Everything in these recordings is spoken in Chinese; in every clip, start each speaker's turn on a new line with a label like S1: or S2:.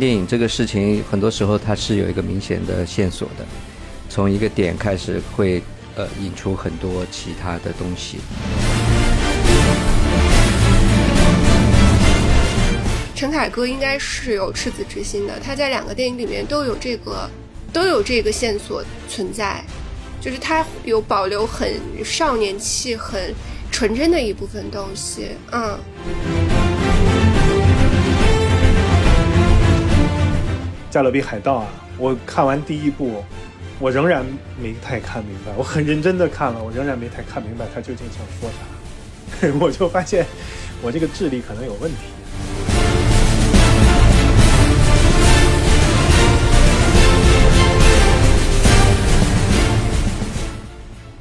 S1: 电影这个事情，很多时候它是有一个明显的线索的，从一个点开始会呃引出很多其他的东西。
S2: 陈凯歌应该是有赤子之心的，他在两个电影里面都有这个都有这个线索存在，就是他有保留很少年气、很纯真的一部分东西，嗯。
S3: 加勒比海盗啊！我看完第一部，我仍然没太看明白。我很认真的看了，我仍然没太看明白他究竟想说啥。我就发现我这个智力可能有问题。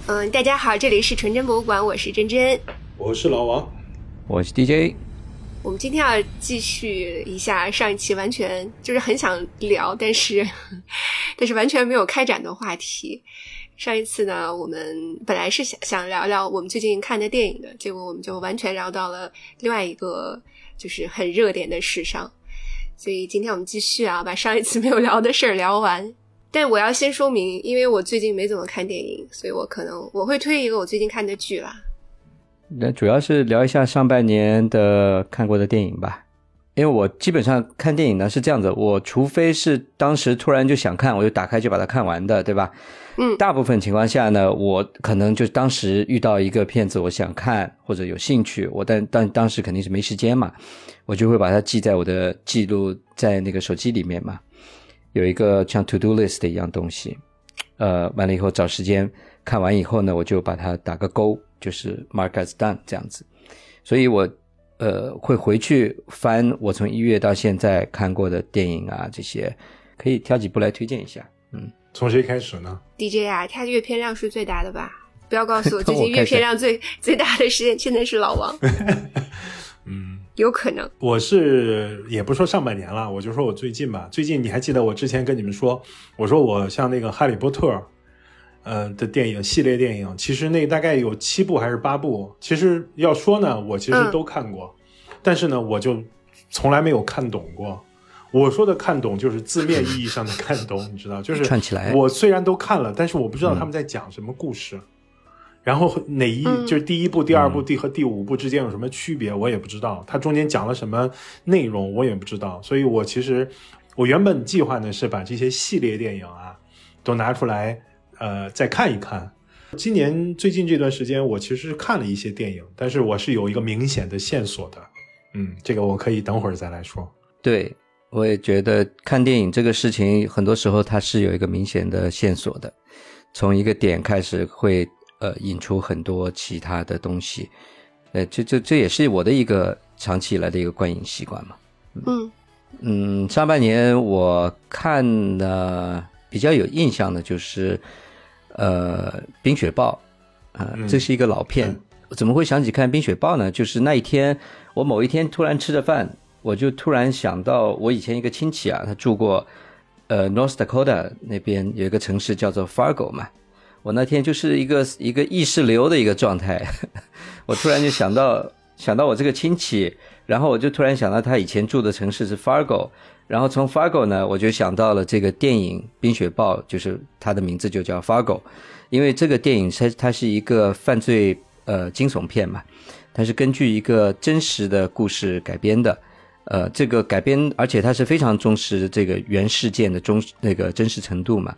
S2: 嗯，大家好，这里是纯真博物馆，我是真真，
S3: 我是老王，
S1: 我是 DJ。
S2: 我们今天要继续一下上一期完全就是很想聊，但是 但是完全没有开展的话题。上一次呢，我们本来是想想聊聊我们最近看的电影的，结果我们就完全聊到了另外一个就是很热点的时尚。所以今天我们继续啊，把上一次没有聊的事儿聊完。但我要先说明，因为我最近没怎么看电影，所以我可能我会推一个我最近看的剧啦。
S1: 那主要是聊一下上半年的看过的电影吧，因为我基本上看电影呢是这样子，我除非是当时突然就想看，我就打开就把它看完的，对吧？
S2: 嗯，
S1: 大部分情况下呢，我可能就当时遇到一个片子，我想看或者有兴趣，我但但当时肯定是没时间嘛，我就会把它记在我的记录在那个手机里面嘛，有一个像 to do list 的一样东西，呃，完了以后找时间看完以后呢，我就把它打个勾。就是 Mark has done 这样子，所以我呃会回去翻我从一月到现在看过的电影啊，这些可以挑几部来推荐一下。嗯，
S3: 从谁开始呢
S2: ？DJ 啊，他阅片量是最大的吧？不要告诉我 最近阅片量最最大的时间现在是老王。
S3: 嗯，
S2: 有可能。
S3: 我是也不说上半年了，我就说我最近吧。最近你还记得我之前跟你们说，我说我像那个哈利波特。呃的电影系列电影，其实那大概有七部还是八部。其实要说呢，我其实都看过，但是呢，我就从来没有看懂过。我说的看懂，就是字面意义上的看懂，你知道，就是
S1: 串起来。
S3: 我虽然都看了，但是我不知道他们在讲什么故事，然后哪一就是第一部、第二部、第和第五部之间有什么区别，我也不知道。它中间讲了什么内容，我也不知道。所以我其实我原本计划呢是把这些系列电影啊都拿出来。呃，再看一看，今年最近这段时间，我其实看了一些电影，但是我是有一个明显的线索的，嗯，这个我可以等会儿再来说。
S1: 对，我也觉得看电影这个事情，很多时候它是有一个明显的线索的，从一个点开始会呃引出很多其他的东西，呃，这这这也是我的一个长期以来的一个观影习惯嘛。
S2: 嗯
S1: 嗯，上半年我看的比较有印象的就是。呃，冰雪暴，啊，这是一个老片，怎么会想起看冰雪暴呢？就是那一天，我某一天突然吃着饭，我就突然想到我以前一个亲戚啊，他住过呃 North Dakota 那边有一个城市叫做 Fargo 嘛，我那天就是一个一个意识流的一个状态，我突然就想到想到我这个亲戚，然后我就突然想到他以前住的城市是 Fargo。然后从 Fargo 呢，我就想到了这个电影《冰雪暴》，就是它的名字就叫 Fargo，因为这个电影它它是一个犯罪呃惊悚片嘛，它是根据一个真实的故事改编的，呃，这个改编而且它是非常重视这个原事件的忠那个真实程度嘛，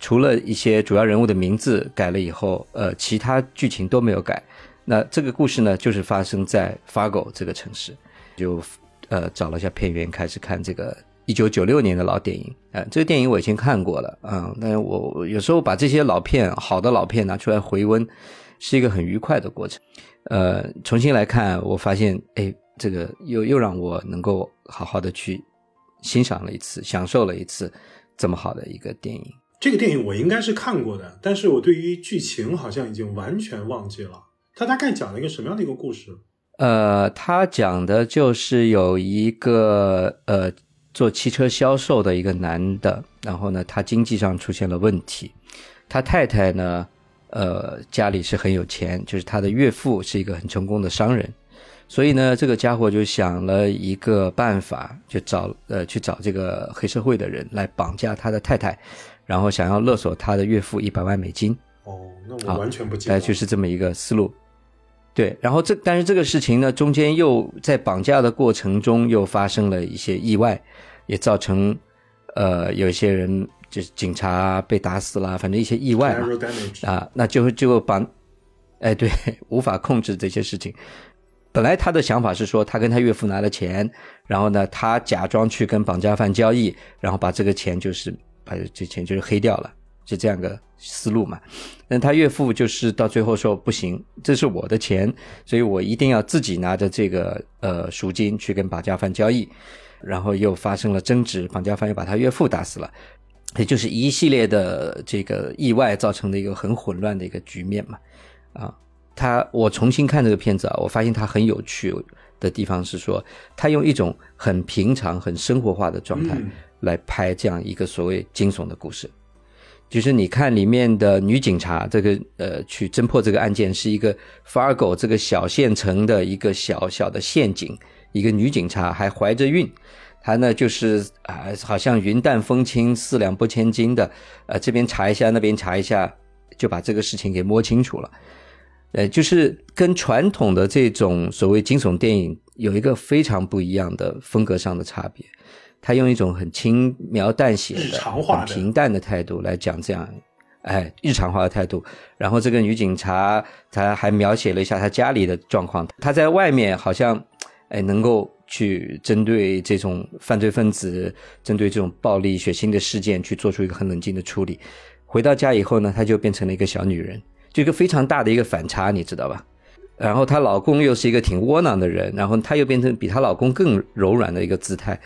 S1: 除了一些主要人物的名字改了以后，呃，其他剧情都没有改。那这个故事呢，就是发生在 Fargo 这个城市，就。呃，找了一下片源，开始看这个一九九六年的老电影。呃，这个电影我已经看过了，嗯，但是我有时候把这些老片、好的老片拿出来回温，是一个很愉快的过程。呃，重新来看，我发现，哎，这个又又让我能够好好的去欣赏了一次，享受了一次这么好的一个电影。
S3: 这个电影我应该是看过的，但是我对于剧情好像已经完全忘记了。它大概讲了一个什么样的一个故事？
S1: 呃，他讲的就是有一个呃做汽车销售的一个男的，然后呢，他经济上出现了问题，他太太呢，呃，家里是很有钱，就是他的岳父是一个很成功的商人，所以呢，这个家伙就想了一个办法，就找呃去找这个黑社会的人来绑架他的太太，然后想要勒索他的岳父一百万美金。
S3: 哦，那我完全不记得。
S1: 哎，就是这么一个思路。对，然后这但是这个事情呢，中间又在绑架的过程中又发生了一些意外，也造成呃有一些人就是警察被打死了，反正一些意外嘛啊，那就就把，哎，对，无法控制这些事情。本来他的想法是说，他跟他岳父拿了钱，然后呢，他假装去跟绑架犯交易，然后把这个钱就是把这钱就是黑掉了。是这样个思路嘛？那他岳父就是到最后说不行，这是我的钱，所以我一定要自己拿着这个呃赎金去跟绑架犯交易，然后又发生了争执，绑架犯又把他岳父打死了，也就是一系列的这个意外造成的一个很混乱的一个局面嘛。啊，他我重新看这个片子啊，我发现他很有趣的地方是说，他用一种很平常、很生活化的状态来拍这样一个所谓惊悚的故事。就是你看里面的女警察，这个呃，去侦破这个案件是一个 Fargo 这个小县城的一个小小的陷阱，一个女警察还怀着孕，她呢就是啊，好像云淡风轻、四两拨千斤的，呃，这边查一下，那边查一下，就把这个事情给摸清楚了。呃，就是跟传统的这种所谓惊悚电影有一个非常不一样的风格上的差别。他用一种很轻描淡写的、很平淡的态度来讲这样，哎，日常化的态度。然后这个女警察，她还描写了一下她家里的状况。她在外面好像，哎，能够去针对这种犯罪分子、针对这种暴力血腥的事件去做出一个很冷静的处理。回到家以后呢，她就变成了一个小女人，就一个非常大的一个反差，你知道吧？然后她老公又是一个挺窝囊的人，然后她又变成比她老公更柔软的一个姿态。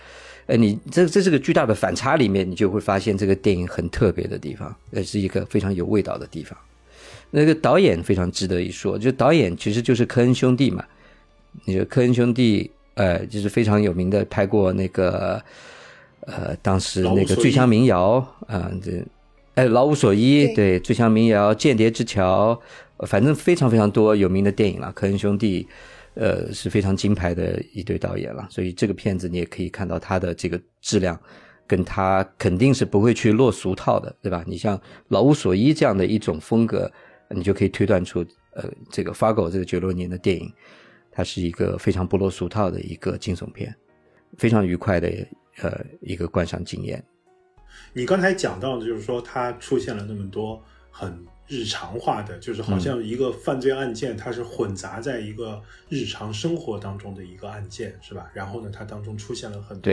S1: 哎，你这这是个巨大的反差，里面你就会发现这个电影很特别的地方，呃是一个非常有味道的地方。那个导演非常值得一说，就导演其实就是科恩兄弟嘛。你说科恩兄弟，呃，就是非常有名的，拍过那个，呃，当时那个《醉乡民谣》啊，这，哎，《老无所依》对，《醉乡民谣》《间谍之桥》，反正非常非常多有名的电影了，科恩兄弟。呃，是非常金牌的一对导演了，所以这个片子你也可以看到他的这个质量，跟他肯定是不会去落俗套的，对吧？你像《老无所依》这样的一种风格，你就可以推断出，呃，这个《Fargo》这个九六年的电影，它是一个非常不落俗套的一个惊悚片，非常愉快的呃一个观赏经验。
S3: 你刚才讲到的就是说，它出现了那么多很。日常化的，就是好像一个犯罪案件，它是混杂在一个日常生活当中的一个案件，是吧？然后呢，它当中出现了很多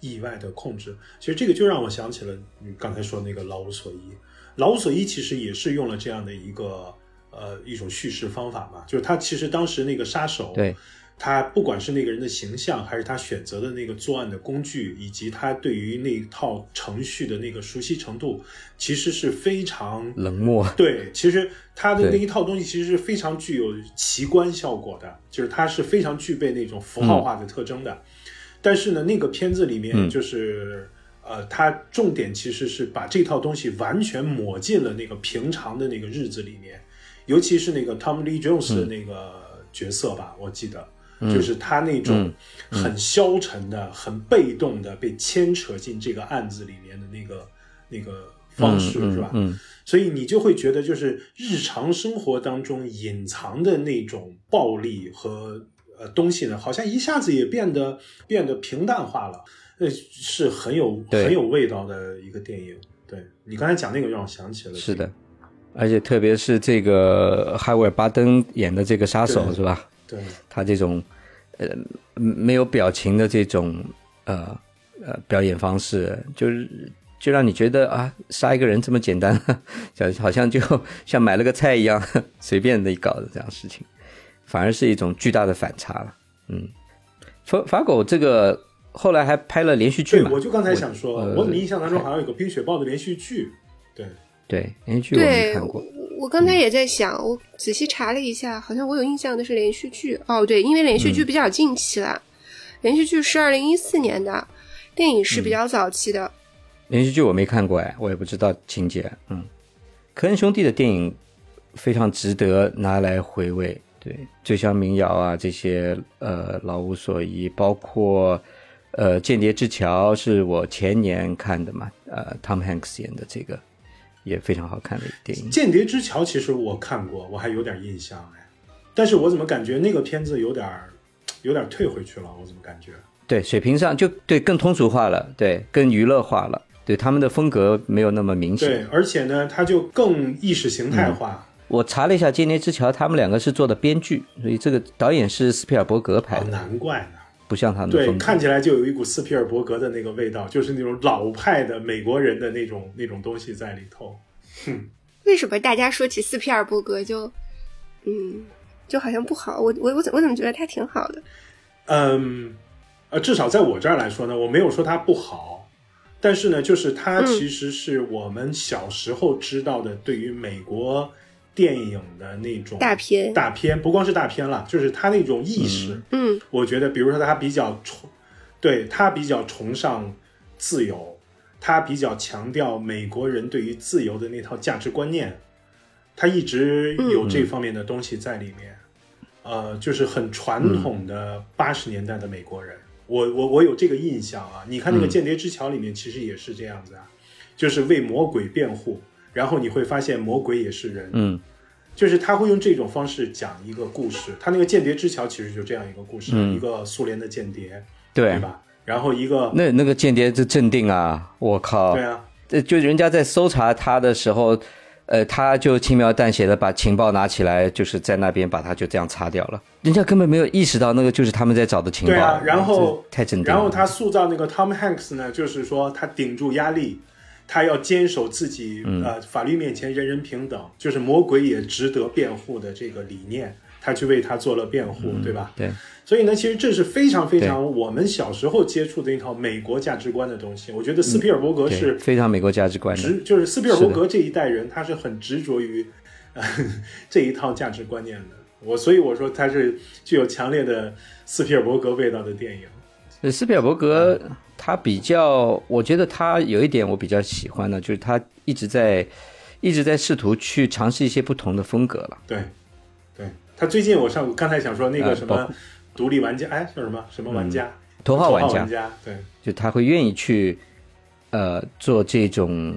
S3: 意外的控制。其实这个就让我想起了你刚才说那个《老无所依》，《老无所依》其实也是用了这样的一个呃一种叙事方法嘛，就是他其实当时那个杀手。
S1: 对。
S3: 他不管是那个人的形象，还是他选择的那个作案的工具，以及他对于那套程序的那个熟悉程度，其实是非常
S1: 冷漠。
S3: 对，其实他的那一套东西其实是非常具有奇观效果的，就是它是非常具备那种符号化的特征的。但是呢，那个片子里面就是呃，他重点其实是把这套东西完全抹进了那个平常的那个日子里面，尤其是那个 Tom Lee Jones 的那个角色吧，我记得。就是他那种很消沉的、很被动的被牵扯进这个案子里面的那个那个方式，是吧？
S1: 嗯，
S3: 所以你就会觉得，就是日常生活当中隐藏的那种暴力和呃东西呢，好像一下子也变得变得平淡化了。呃，是很有很有味道的一个电影。对你刚才讲那个，让我想起了。
S1: 是的，而且特别是这个哈维尔巴登演的这个杀手，是吧？
S3: 对
S1: 他这种。呃，没有表情的这种呃呃表演方式，就是就让你觉得啊，杀一个人这么简单，就好像就 像买了个菜一样，随便的搞的这样事情，反而是一种巨大的反差了。嗯，法法狗这个后来还拍了连续剧
S3: 嘛？我就刚才想说，我怎么印象当中好像有个《冰雪暴》的连续剧？对
S1: 对，连续剧我没看过。
S2: 我刚才也在想，我仔细查了一下，好像我有印象的是连续剧。哦，对，因为连续剧比较近期了，连续剧是二零一四年的，电影是比较早期的。
S1: 连续剧我没看过哎，我也不知道情节。嗯，科恩兄弟的电影非常值得拿来回味。对，追乡民谣啊这些呃老无所依，包括呃《间谍之桥》是我前年看的嘛，呃，Tom Hanks 演的这个也非常好看的电影。
S3: 《间谍之桥》其实我看过，我还有点印象哎，但是我怎么感觉那个片子有点有点退回去了？我怎么感觉？
S1: 对，水平上就对更通俗化了，对，更娱乐化了，对他们的风格没有那么明显。
S3: 对，而且呢，它就更意识形态化。
S1: 我查了一下《间谍之桥》，他们两个是做的编剧，所以这个导演是斯皮尔伯格拍的。
S3: 难怪呢，
S1: 不像他们
S3: 对，看起来就有一股斯皮尔伯格的那个味道，就是那种老派的美国人的那种那种东西在里头。哼，
S2: 为什么大家说起斯皮尔伯格就，嗯，就好像不好？我我我怎我怎么觉得他挺好的？
S3: 嗯。呃，至少在我这儿来说呢，我没有说他不好，但是呢，就是他其实是我们小时候知道的对于美国电影的那种
S2: 大片，
S3: 大片不光是大片了，就是他那种意识。
S2: 嗯，
S3: 我觉得，比如说他比较崇，对他比较崇尚自由，他比较强调美国人对于自由的那套价值观念，他一直有这方面的东西在里面。呃，就是很传统的八十年代的美国人。我我我有这个印象啊！你看那个《间谍之桥》里面，其实也是这样子啊，就是为魔鬼辩护，然后你会发现魔鬼也是人，
S1: 嗯，
S3: 就是他会用这种方式讲一个故事。他那个《间谍之桥》其实就这样一个故事，一个苏联的间谍，对吧？然后一个
S1: 那那个间谍就镇定啊，我靠，
S3: 对啊，
S1: 这就人家在搜查他的时候。呃，他就轻描淡写的把情报拿起来，就是在那边把他就这样擦掉了。人家根本没有意识到那个就是他们在找的情报。对
S3: 啊，然后
S1: 太镇定。
S3: 然后他塑造那个 Tom Hanks 呢，就是说他顶住压力，他要坚守自己呃法律面前人人平等，就是魔鬼也值得辩护的这个理念，他去为他做了辩护，对吧？
S1: 对。
S3: 所以呢，其实这是非常非常我们小时候接触的一套美国价值观的东西。我觉得斯皮尔伯格是
S1: 非常美国价值观
S3: 的，就是斯皮尔伯格这一代人，他是很执着于 这一套价值观念的。我所以我说他是具有强烈的斯皮尔伯格味道的电影。
S1: 斯皮尔伯格他比较，我觉得他有一点我比较喜欢的，就是他一直在一直在试图去尝试一些不同的风格了。
S3: 对，对他最近我上刚才想说那个什么。独立玩家，哎，叫什么什么玩家？头号
S1: 玩
S3: 家，对，
S1: 就他会愿意去，呃，做这种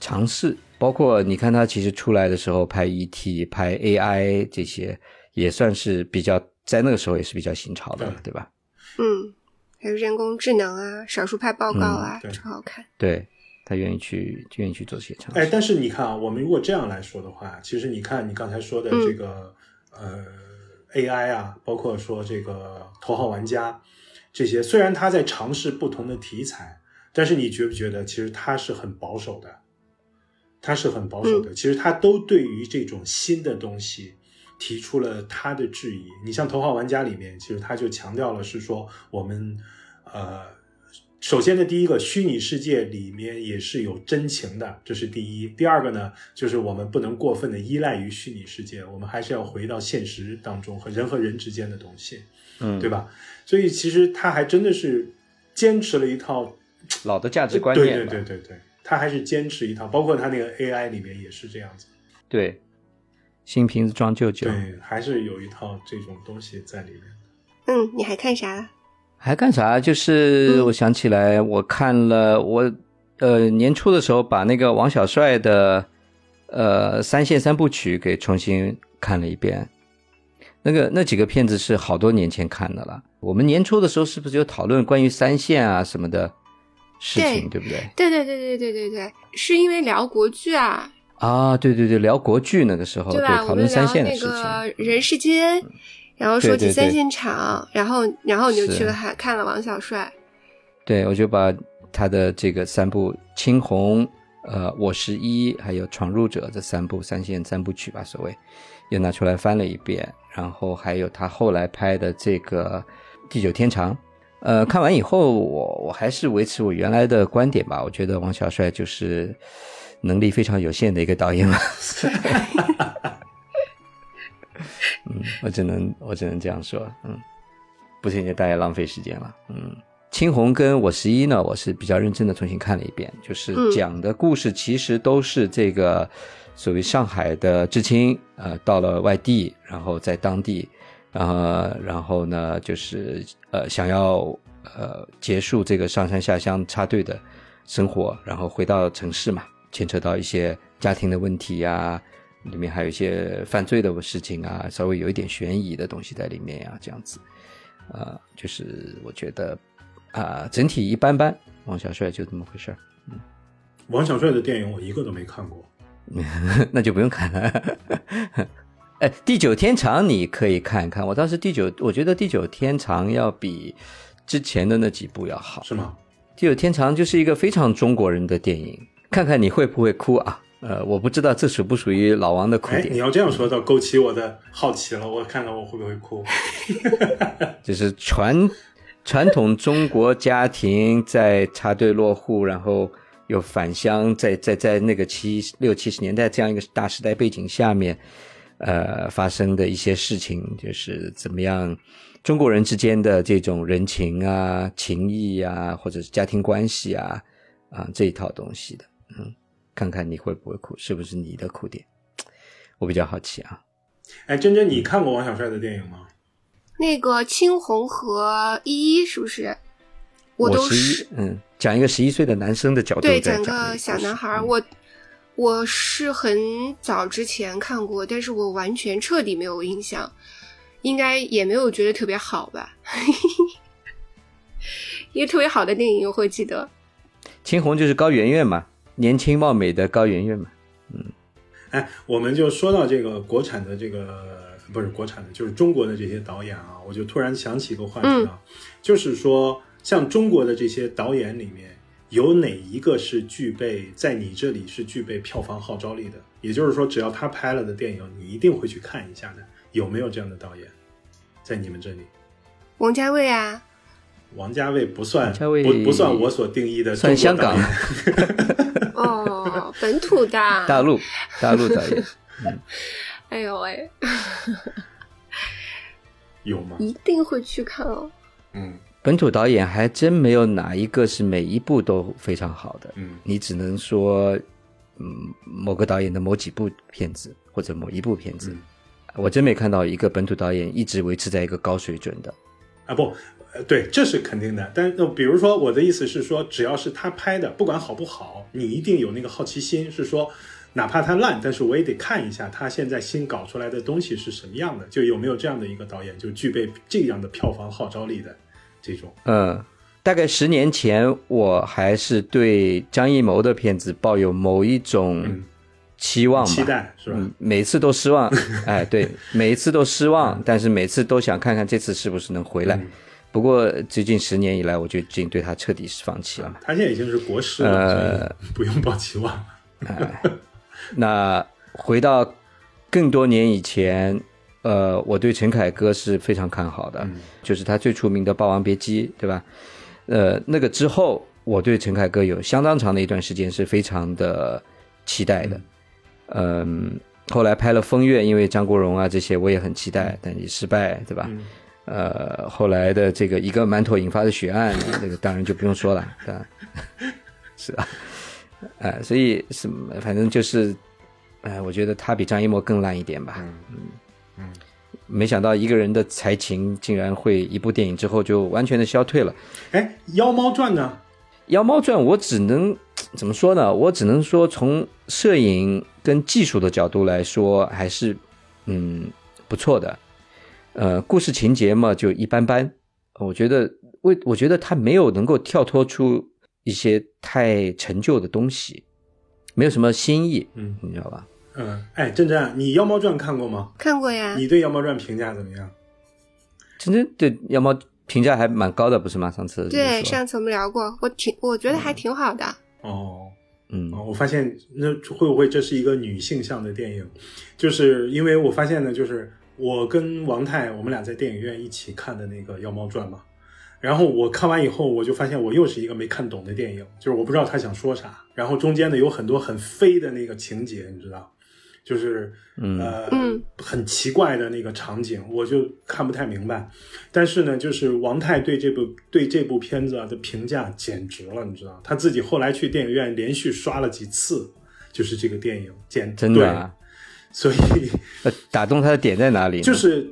S1: 尝试。包括你看他其实出来的时候拍 ET、拍 AI 这些，也算是比较在那个时候也是比较新潮的，对吧？
S2: 嗯，还有人工智能啊，少数派报告啊，超好看。
S1: 对他愿意去愿意去做这些尝试。
S3: 哎，但是你看啊，我们如果这样来说的话，其实你看你刚才说的这个，呃。AI 啊，包括说这个头号玩家，这些虽然他在尝试不同的题材，但是你觉不觉得其实他是很保守的？他是很保守的。其实他都对于这种新的东西提出了他的质疑。你像头号玩家里面，其实他就强调了是说我们呃。首先的，第一个虚拟世界里面也是有真情的，这是第一。第二个呢，就是我们不能过分的依赖于虚拟世界，我们还是要回到现实当中和人和人之间的东西，
S1: 嗯，
S3: 对吧？所以其实他还真的是坚持了一套
S1: 老的价值观
S3: 念，对对对对对，他还是坚持一套，包括他那个 AI 里面也是这样子，
S1: 对，新瓶子装旧酒，
S3: 对，还是有一套这种东西在里面。
S2: 嗯，你还看啥？
S1: 还干啥？就是我想起来，我看了我呃年初的时候把那个王小帅的呃三线三部曲给重新看了一遍。那个那几个片子是好多年前看的了。我们年初的时候是不是有讨论关于三线啊什么的事情，对不对？
S2: 对对对对对对对，是因为聊国剧啊。
S1: 啊，对对对，聊国剧那个时候对讨论三线的事
S2: 情。人世间。然后说起三线场，然后然后你就去了还看了王小帅，
S1: 对，我就把他的这个三部《青红》、呃，《我十一》还有《闯入者》这三部三线三部曲吧，所谓又拿出来翻了一遍，然后还有他后来拍的这个《地久天长》，呃，看完以后我我还是维持我原来的观点吧，我觉得王小帅就是能力非常有限的一个导演。了。嗯，我只能我只能这样说，嗯，不推荐大家浪费时间了，嗯，青红跟我十一呢，我是比较认真的重新看了一遍，就是讲的故事其实都是这个所谓上海的知青，呃，到了外地，然后在当地，然后然后呢，就是呃想要呃结束这个上山下乡插队的生活，然后回到城市嘛，牵扯到一些家庭的问题呀。里面还有一些犯罪的事情啊，稍微有一点悬疑的东西在里面呀，这样子，啊，就是我觉得啊，整体一般般。王小帅就这么回事儿，嗯。
S3: 王小帅的电影我一个都没看过，
S1: 那就不用看了。哎，《地久天长》你可以看一看，我当时《地久》，我觉得《地久天长》要比之前的那几部要好，
S3: 是吗？
S1: 《地久天长》就是一个非常中国人的电影，看看你会不会哭啊？呃，我不知道这属不属于老王的哭点。
S3: 你要这样说，倒勾起我的好奇了。我看看我会不会哭。
S1: 就是传传统中国家庭在插队落户，然后又返乡，在在在那个七六七十年代这样一个大时代背景下面，呃，发生的一些事情，就是怎么样中国人之间的这种人情啊、情谊啊，或者是家庭关系啊啊这一套东西的，嗯。看看你会不会哭，是不是你的哭点？我比较好奇啊。
S3: 哎，珍珍，你看过王小帅的电影吗？
S2: 那个青红和依依是不是？
S1: 我
S2: 都
S1: 是嗯，讲一个十一岁的男生的角度，
S2: 对，讲个小男孩。我我是很早之前看过，但是我完全彻底没有印象，应该也没有觉得特别好吧？一个特别好的电影我会记得。
S1: 青红就是高圆圆嘛。年轻貌美的高圆圆嘛，嗯，
S3: 哎，我们就说到这个国产的这个不是国产的，就是中国的这些导演啊，我就突然想起一个话题啊，就是说像中国的这些导演里面，有哪一个是具备在你这里是具备票房号召力的？也就是说，只要他拍了的电影，你一定会去看一下的，有没有这样的导演在你们这里？
S2: 王家卫啊，
S3: 王家卫不算，不不算我所定义的
S1: 算香港。
S2: 哦，本土的
S1: 大陆，大陆导演，
S2: 哎呦喂，
S3: 有吗？
S2: 一定会去看
S3: 哦。嗯，
S1: 本土导演还真没有哪一个是每一部都非常好的。
S3: 嗯，
S1: 你只能说，嗯，某个导演的某几部片子或者某一部片子，我真没看到一个本土导演一直维持在一个高水准的。
S3: 啊不。呃，对，这是肯定的。但那比如说，我的意思是说，只要是他拍的，不管好不好，你一定有那个好奇心，是说，哪怕他烂，但是我也得看一下他现在新搞出来的东西是什么样的，就有没有这样的一个导演，就具备这样的票房号召力的这种。
S1: 嗯，大概十年前，我还是对张艺谋的片子抱有某一种期望、
S3: 期待，是吧？
S1: 每次都失望。哎，对，每一次都失望，但是每次都想看看这次是不是能回来。不过最近十年以来，我就已经对他彻底是放弃了。
S3: 他现在已经是国师了，不用抱期望了。
S1: 那回到更多年以前，呃，我对陈凯歌是非常看好的，就是他最出名的《霸王别姬》，对吧？呃，那个之后，我对陈凯歌有相当长的一段时间是非常的期待的。嗯，后来拍了《风月》，因为张国荣啊这些，我也很期待，但也失败，对吧？呃，后来的这个一个馒头引发的血案，那个当然就不用说了？是啊，哎，所以什么，反正就是，哎，我觉得他比张艺谋更烂一点吧。
S3: 嗯嗯，
S1: 没想到一个人的才情竟然会一部电影之后就完全的消退了。
S3: 哎，《妖猫传》呢？
S1: 《妖猫传》我只能怎么说呢？我只能说从摄影跟技术的角度来说，还是嗯不错的。呃，故事情节嘛，就一般般。我觉得，为我觉得他没有能够跳脱出一些太陈旧的东西，没有什么新意，嗯，你知道吧？
S3: 嗯，哎，珍珍，你《妖猫传》看过吗？
S2: 看过呀。
S3: 你对《妖猫传》评价怎么样？
S1: 珍珍对《妖猫》评价还蛮高的，不是吗？上次
S2: 对，上次我们聊过，我挺，我觉得还挺好的。
S3: 哦，
S1: 嗯，
S3: 我发现那会不会这是一个女性向的电影？就是因为我发现呢，就是。我跟王太，我们俩在电影院一起看的那个《妖猫传》嘛，然后我看完以后，我就发现我又是一个没看懂的电影，就是我不知道他想说啥，然后中间呢有很多很飞的那个情节，你知道，就是呃
S2: 嗯。
S3: 很奇怪的那个场景，我就看不太明白。但是呢，就是王太对这部对这部片子啊的评价简直了，你知道，他自己后来去电影院连续刷了几次，就是这个电影，简
S1: 真的、啊，
S3: 对所以
S1: 呃打动他的点在哪里？
S3: 就是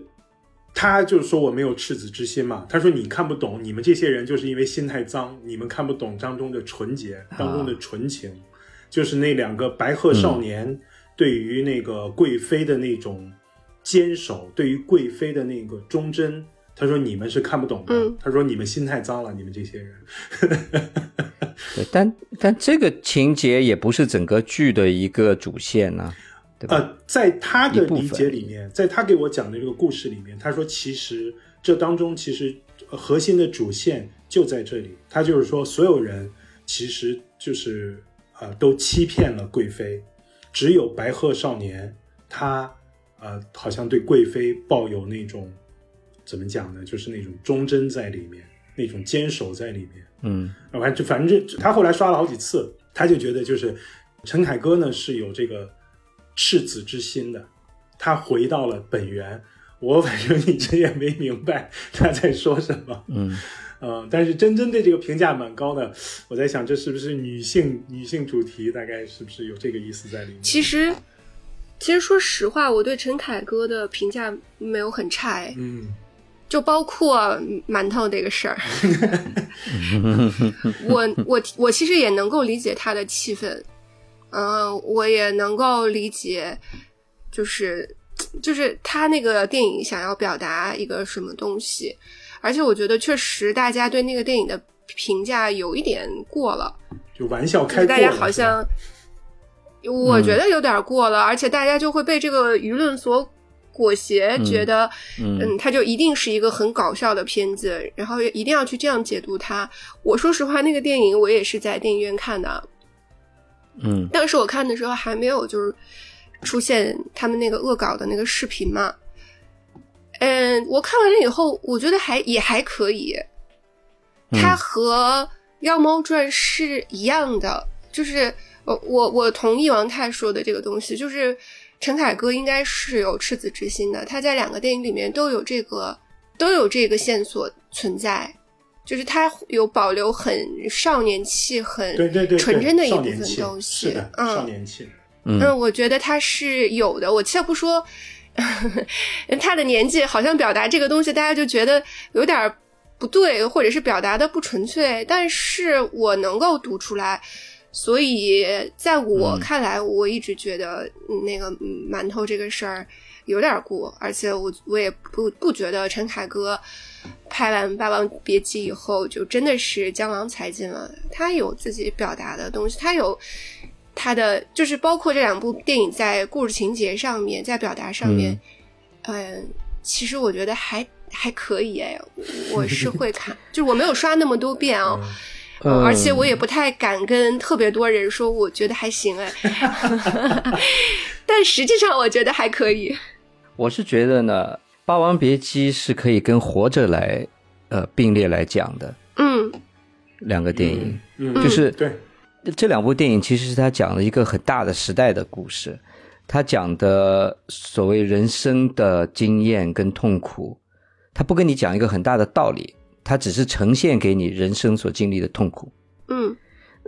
S3: 他就是说我没有赤子之心嘛，他说你看不懂，你们这些人就是因为心太脏，你们看不懂当中的纯洁，当中的纯情，就是那两个白鹤少年对于那个贵妃的那种坚守，对于贵妃的那个忠贞。他说：“你们是看不懂的。
S2: 嗯
S3: 他说：“你们心太脏了，你们这些人。
S1: 对，但但这个情节也不是整个剧的一个主线呢、对吧？
S3: 呃，在他的理解里面，在他给我讲的这个故事里面，他说其实这当中其实呃核心的主线就在这里。他就是说，所有人其实就是呃都欺骗了贵妃，只有白鹤少年他呃好像对贵妃抱有那种怎么讲呢，就是那种忠贞在里面，那种坚守在里面。
S1: 嗯
S3: 反正就反正这他后来刷了好几次，他就觉得就是陈凯歌呢是有这个赤子之心的，他回到了本源。我反正一直也没明白他在说什么，
S1: 嗯，
S3: 呃，但是真真对这个评价蛮高的。我在想，这是不是女性女性主题？大概是不是有这个意思在里面？
S2: 其实，其实说实话，我对陈凯歌的评价没有很差哎，
S3: 嗯
S2: 就包括馒头这个事儿，我我我其实也能够理解他的气氛，嗯、我也能够理解，就是就是他那个电影想要表达一个什么东西，而且我觉得确实大家对那个电影的评价有一点过了。
S3: 就玩笑开过了，
S2: 好像，我觉得有点过了，而且大家就会被这个舆论所裹挟，觉得
S1: 嗯
S2: 嗯，它就一定是一个很搞笑的片子，然后一定要去这样解读它。我说实话，那个电影我也是在电影院看的，
S1: 嗯。
S2: 当时我看的时候还没有就是出现他们那个恶搞的那个视频嘛。嗯，我看完了以后，我觉得还也还可以，它和《妖猫传》是一样的，就是我我我同意王太说的这个东西，就是陈凯歌应该是有赤子之心的，他在两个电影里面都有这个都有这个线索存在，就是他有保留很少年气、很
S3: 对对对对
S2: 纯真的一部分东西，
S3: 是的，
S2: 嗯，
S3: 少年气。
S1: 嗯
S2: 嗯，我觉得他是有的。我且不说 他的年纪，好像表达这个东西，大家就觉得有点儿不对，或者是表达的不纯粹。但是我能够读出来，所以在我
S1: 嗯
S2: 看来，我一直觉得嗯那个嗯馒头这个事儿有点儿过，而且我我也不不觉得陈凯歌。拍完《霸王别姬》以后，就真的是江郎才尽了。他有自己表达的东西，他有他的，就是包括这两部电影在故事情节上面，在表达上面，嗯、其实我觉得还还可以哎，我是会看，就是我没有刷那么多遍啊、
S1: 嗯
S2: 而且我也不太敢跟特别多人说，我觉得还行哎，但实际上我觉得还可以。
S1: 我是觉得呢，《霸王别姬》是可以跟《活着》来呃并列来讲的
S2: 嗯
S1: 两个电影。
S3: 嗯，
S1: 就是
S3: 对，
S1: 这两部电影其实是他讲了一个很大的时代的故事，他讲的所谓人生的经验跟痛苦，他不跟你讲一个很大的道理，他只是呈现给你人生所经历的痛苦。
S2: 嗯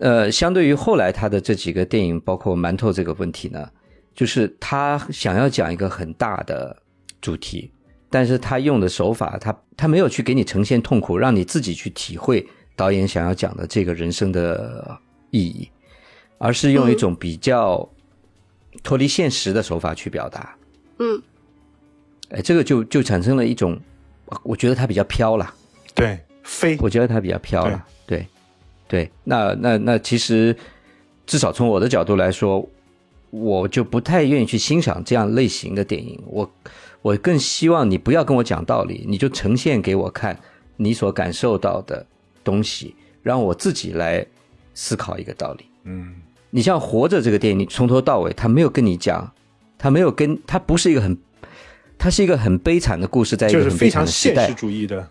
S1: 呃，相对于后来他的这几个电影，包括馒头这个问题呢，就是他想要讲一个很大的主题，但是他用的手法，他他没有去给你呈现痛苦，让你自己去体会导演想要讲的这个人生的意义，而是用一种比较脱离现实的手法去表达。
S2: 嗯
S1: 哎，这个就就产生了一种，我觉得他比较飘了。
S3: 对，飞，
S1: 我觉得他比较飘了。对，对，那那那其实至少从我的角度来说，我就不太愿意去欣赏这样类型的电影。我我更希望你不要跟我讲道理，你就呈现给我看你所感受到的东西，让我自己来思考一个道理。
S3: 嗯
S1: 你像《活着》这个电影，你从头到尾他没有跟你讲，他没有跟他不是一个很，他是一个很悲惨的故事，在一
S3: 就
S1: 个很悲惨
S3: 是非常现实。主义的，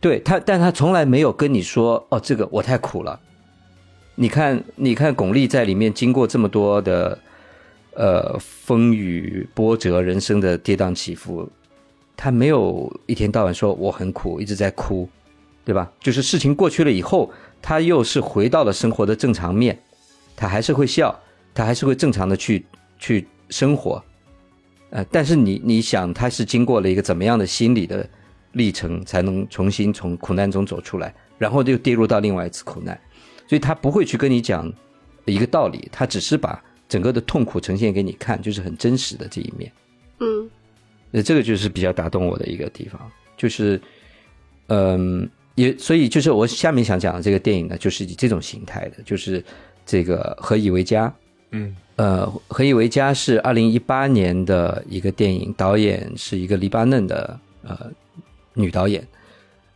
S1: 对他，但他从来没有跟你说哦，这个我太苦了。你看，你看，巩俐在里面经过这么多的呃风雨波折、人生的跌宕起伏，他没有一天到晚说我很苦，一直在哭，对吧？就是事情过去了以后，他又是回到了生活的正常面，他还是会笑，他还是会正常的去去生活。呃，但是你你想，他是经过了一个怎么样的心理的历程，才能重新从苦难中走出来，然后又跌入到另外一次苦难，所以他不会去跟你讲一个道理，他只是把整个的痛苦呈现给你看，就是很真实的这一面。
S2: 嗯，
S1: 那这个就是比较打动我的一个地方，就是，嗯，也所以就是我下面想讲的这个电影呢，就是以这种形态的，就是这个何以为家。
S3: 嗯。
S1: 呃，《何以为家》是二零一八年的一个电影，导演是一个黎巴嫩的呃女导演。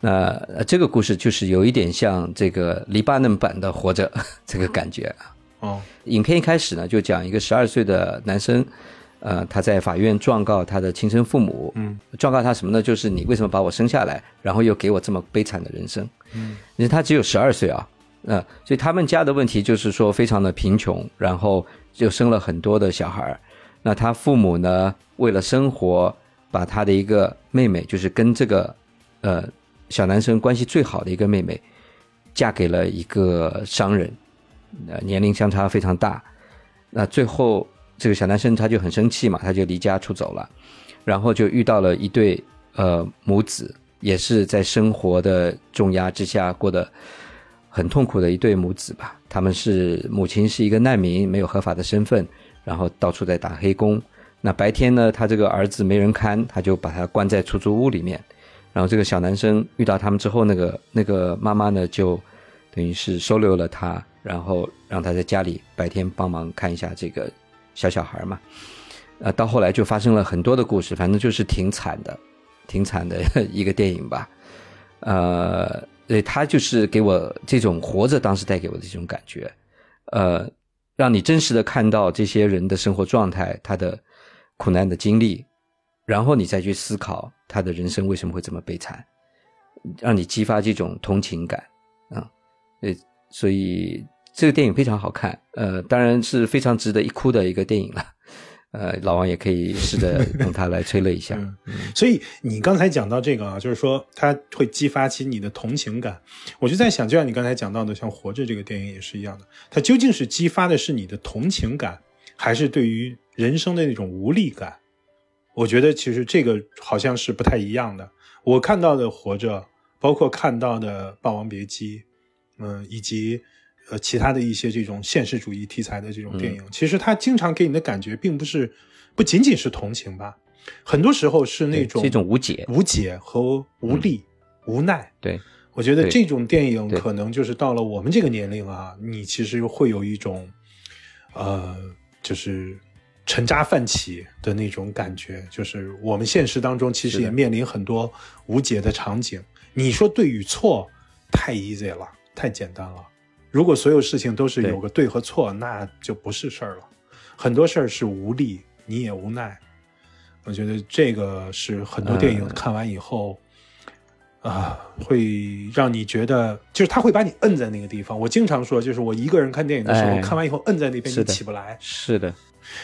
S1: 那这个故事就是有一点像这个黎巴嫩版的《活着》这个感觉
S3: 哦，
S1: 影片一开始呢，就讲一个十二岁的男生，呃，他在法院状告他的亲生父母，
S3: 嗯，
S1: 状告他什么呢？就是你为什么把我生下来，然后又给我这么悲惨的人生？
S3: 嗯，
S1: 因为他只有十二岁啊，呃，所以他们家的问题就是说非常的贫穷，然后。就生了很多的小孩儿，那他父母呢？为了生活，把他的一个妹妹，就是跟这个呃小男生关系最好的一个妹妹，嫁给了一个商人，呃，年龄相差非常大。那最后这个小男生他就很生气嘛，他就离家出走了，然后就遇到了一对呃母子，也是在生活的重压之下过得。很痛苦的一对母子吧，他们是母亲是一个难民，没有合法的身份，然后到处在打黑工。那白天呢，他这个儿子没人看，他就把他关在出租屋里面。然后这个小男生遇到他们之后，那个那个妈妈呢，就等于是收留了他，然后让他在家里白天帮忙看一下这个小小孩嘛。呃，到后来就发生了很多的故事，反正就是挺惨的，挺惨的 一个电影吧。呃。对他就是给我这种活着，当时带给我的这种感觉，呃，让你真实的看到这些人的生活状态，他的苦难的经历，然后你再去思考他的人生为什么会这么悲惨，让你激发这种同情感啊，呃，所以这个电影非常好看，呃，当然是非常值得一哭的一个电影了。呃，老王也可以试着 用它来催泪一下。
S3: 所以你刚才讲到这个啊，就是说它会激发起你的同情感。我就在想，就像你刚才讲到的，像《活着》这个电影也是一样的，它究竟是激发的是你的同情感，还是对于人生的那种无力感？我觉得其实这个好像是不太一样的。我看到的《活着》，包括看到的《霸王别姬》，嗯，以及。呃，其他的一些这种现实主义题材的这种电影，其实它经常给你的感觉，并不是不仅仅是同情吧，很多时候是那种
S1: 这种无解、
S3: 无解和无力、无奈。
S1: 对，
S3: 我觉得这种电影可能就是到了我们这个年龄啊，你其实会有一种，呃，就是沉渣泛起的那种感觉，就是我们现实当中其实也面临很多无解的场景。你说对与错，太 easy 了，太简单了。如果所有事情都是有个对和错，那就不是事儿了。很多事儿是无力，你也无奈。我觉得这个是很多电影看完以后，啊，会让你觉得，就是他会把你摁在那个地方。我经常说，就是我一个人看电影的时候，看完以后摁在那边，你起不来。
S1: 是的，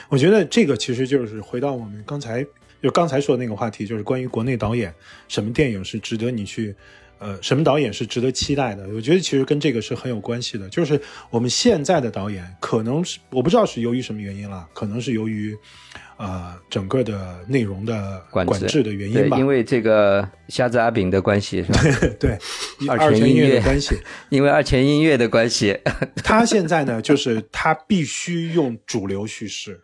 S3: 我觉得这个其实就是回到我们刚才就刚才说的那个话题，就是关于国内导演，什么电影是值得你去。呃，什么导演是值得期待的？我觉得其实跟这个是很有关系的。就是我们现在的导演，可能是我不知道是由于什么原因了，可能是由于，呃，整个的内容的管制的原因吧。
S1: 因为这个瞎子阿炳的关系是吧？
S3: 对，
S1: 二
S3: 泉
S1: 音乐
S3: 的关系，
S1: 因为二泉音乐的关系，
S3: 他现在呢，就是他必须用主流叙事，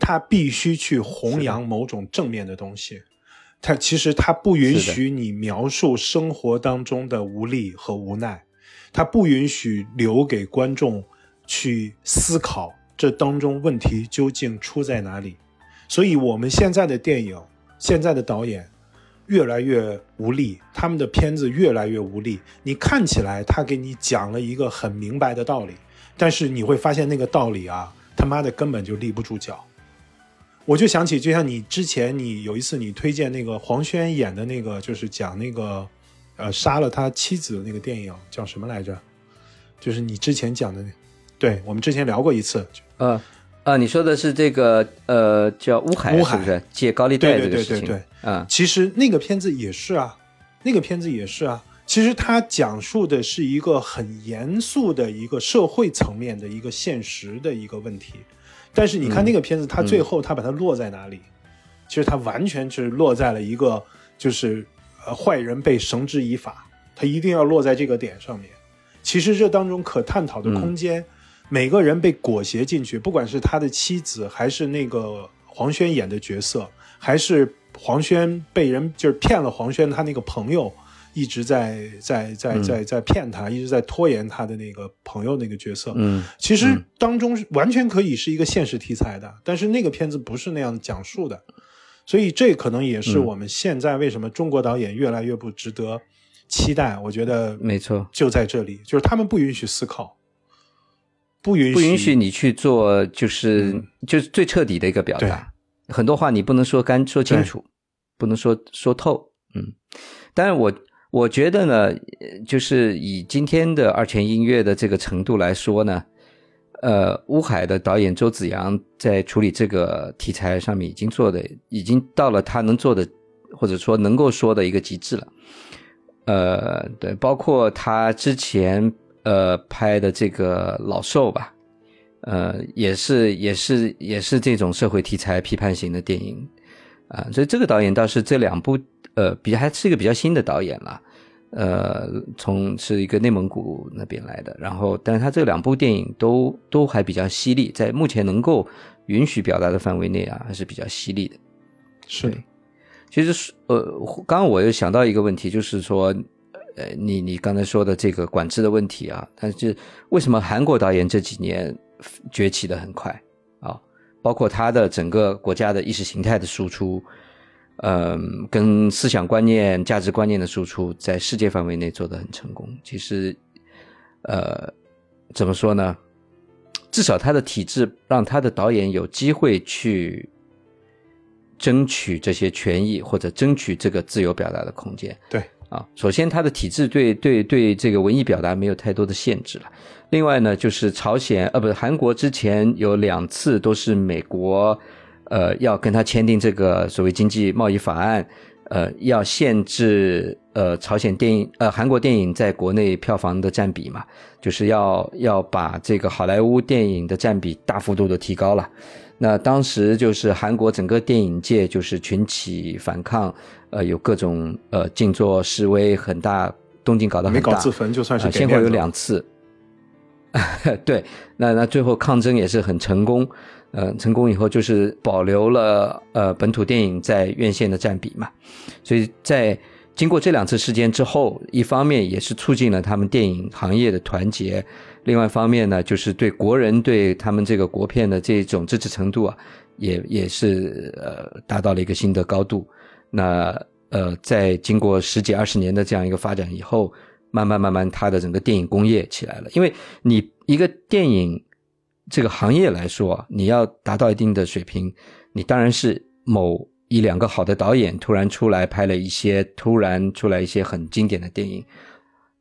S3: 他必须去弘扬某种正面的东西。他其实他不允许你描述生活当中的无力和无奈，他不允许留给观众去思考这当中问题究竟出在哪里。所以，我们现在的电影，现在的导演越来越无力，他们的片子越来越无力。你看起来他给你讲了一个很明白的道理，但是你会发现那个道理啊，他妈的根本就立不住脚。我就想起，就像你之前，你有一次你推荐那个黄轩演的那个，就是讲那个，呃，杀了他妻子的那个电影，叫什么来着？就是你之前讲的，对我们之前聊过一次，
S1: 呃，呃，你说的是这个呃，叫乌海，
S3: 乌海
S1: 是不是借高利贷这个事情？
S3: 对对对对
S1: 啊，
S3: 其实那个片子也是啊，那个片子也是啊。其实它讲述的是一个很严肃的一个社会层面的一个现实的一个问题，但是你看那个片子，它最后它把它落在哪里？其实它完全是落在了一个就是呃坏人被绳之以法，它一定要落在这个点上面。其实这当中可探讨的空间，每个人被裹挟进去，不管是他的妻子，还是那个黄轩演的角色，还是黄轩被人就是骗了黄轩他那个朋友。一直在在在在在骗他，一直在拖延他的那个朋友那个角色。
S1: 嗯，
S3: 其实当中完全可以是一个现实题材的，但是那个片子不是那样讲述的，所以这可能也是我们现在为什么中国导演越来越不值得期待。我觉得
S1: 没错，
S3: 就在这里，就是他们不允许思考，不允许
S1: 不允许你去做，就是就是最彻底的一个表达。很多话你不能说干说清楚，不能说说透。嗯，但是我。我觉得呢，就是以今天的二泉音乐的这个程度来说呢，呃，乌海的导演周子阳在处理这个题材上面已经做的，已经到了他能做的，或者说能够说的一个极致了。呃，对，包括他之前呃拍的这个老兽吧，呃，也是也是也是这种社会题材批判型的电影啊，所以这个导演倒是这两部。呃，比还是一个比较新的导演了，呃，从是一个内蒙古那边来的，然后，但是他这两部电影都都还比较犀利，在目前能够允许表达的范围内啊，还是比较犀利的。
S3: 是，
S1: 其实是呃，刚刚我又想到一个问题，就是说，呃，你你刚才说的这个管制的问题啊，但是为什么韩国导演这几年崛起的很快啊？包括他的整个国家的意识形态的输出。嗯，跟思想观念、价值观念的输出，在世界范围内做得很成功。其实，呃，怎么说呢？至少他的体制让他的导演有机会去争取这些权益，或者争取这个自由表达的空间。
S3: 对，
S1: 啊，首先他的体制对对对这个文艺表达没有太多的限制了。另外呢，就是朝鲜，呃，不是韩国，之前有两次都是美国。呃，要跟他签订这个所谓经济贸易法案，呃，要限制呃朝鲜电影呃韩国电影在国内票房的占比嘛，就是要要把这个好莱坞电影的占比大幅度的提高了。那当时就是韩国整个电影界就是群起反抗，呃，有各种呃静坐示威，很大动静搞得很大。
S3: 没搞自焚就算是
S1: 先后有两次。对，那那最后抗争也是很成功。呃，成功以后就是保留了呃本土电影在院线的占比嘛，所以在经过这两次事件之后，一方面也是促进了他们电影行业的团结，另外一方面呢，就是对国人对他们这个国片的这种支持程度啊，也也是呃达到了一个新的高度。那呃，在经过十几二十年的这样一个发展以后，慢慢慢慢，它的整个电影工业起来了，因为你一个电影。这个行业来说，你要达到一定的水平，你当然是某一两个好的导演突然出来拍了一些，突然出来一些很经典的电影，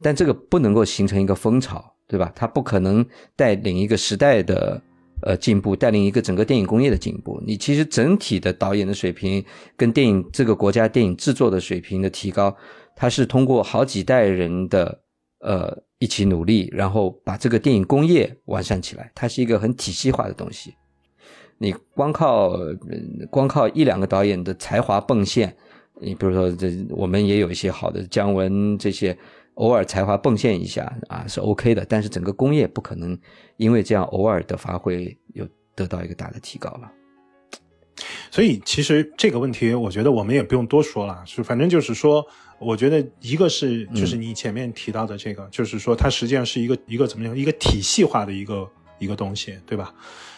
S1: 但这个不能够形成一个风潮，对吧？它不可能带领一个时代的呃进步，带领一个整个电影工业的进步。你其实整体的导演的水平跟电影这个国家电影制作的水平的提高，它是通过好几代人的呃。一起努力，然后把这个电影工业完善起来。它是一个很体系化的东西。你光靠光靠一两个导演的才华迸现，你比如说这我们也有一些好的姜文这些，偶尔才华迸现一下啊是 OK 的。但是整个工业不可能因为这样偶尔的发挥有得到一个大的提高了。
S3: 所以其实这个问题，我觉得我们也不用多说了，是反正就是说。我觉得一个是就是你前面提到的这个，就是说它实际上是一个一个怎么样一个体系化的一个一个东西，对吧？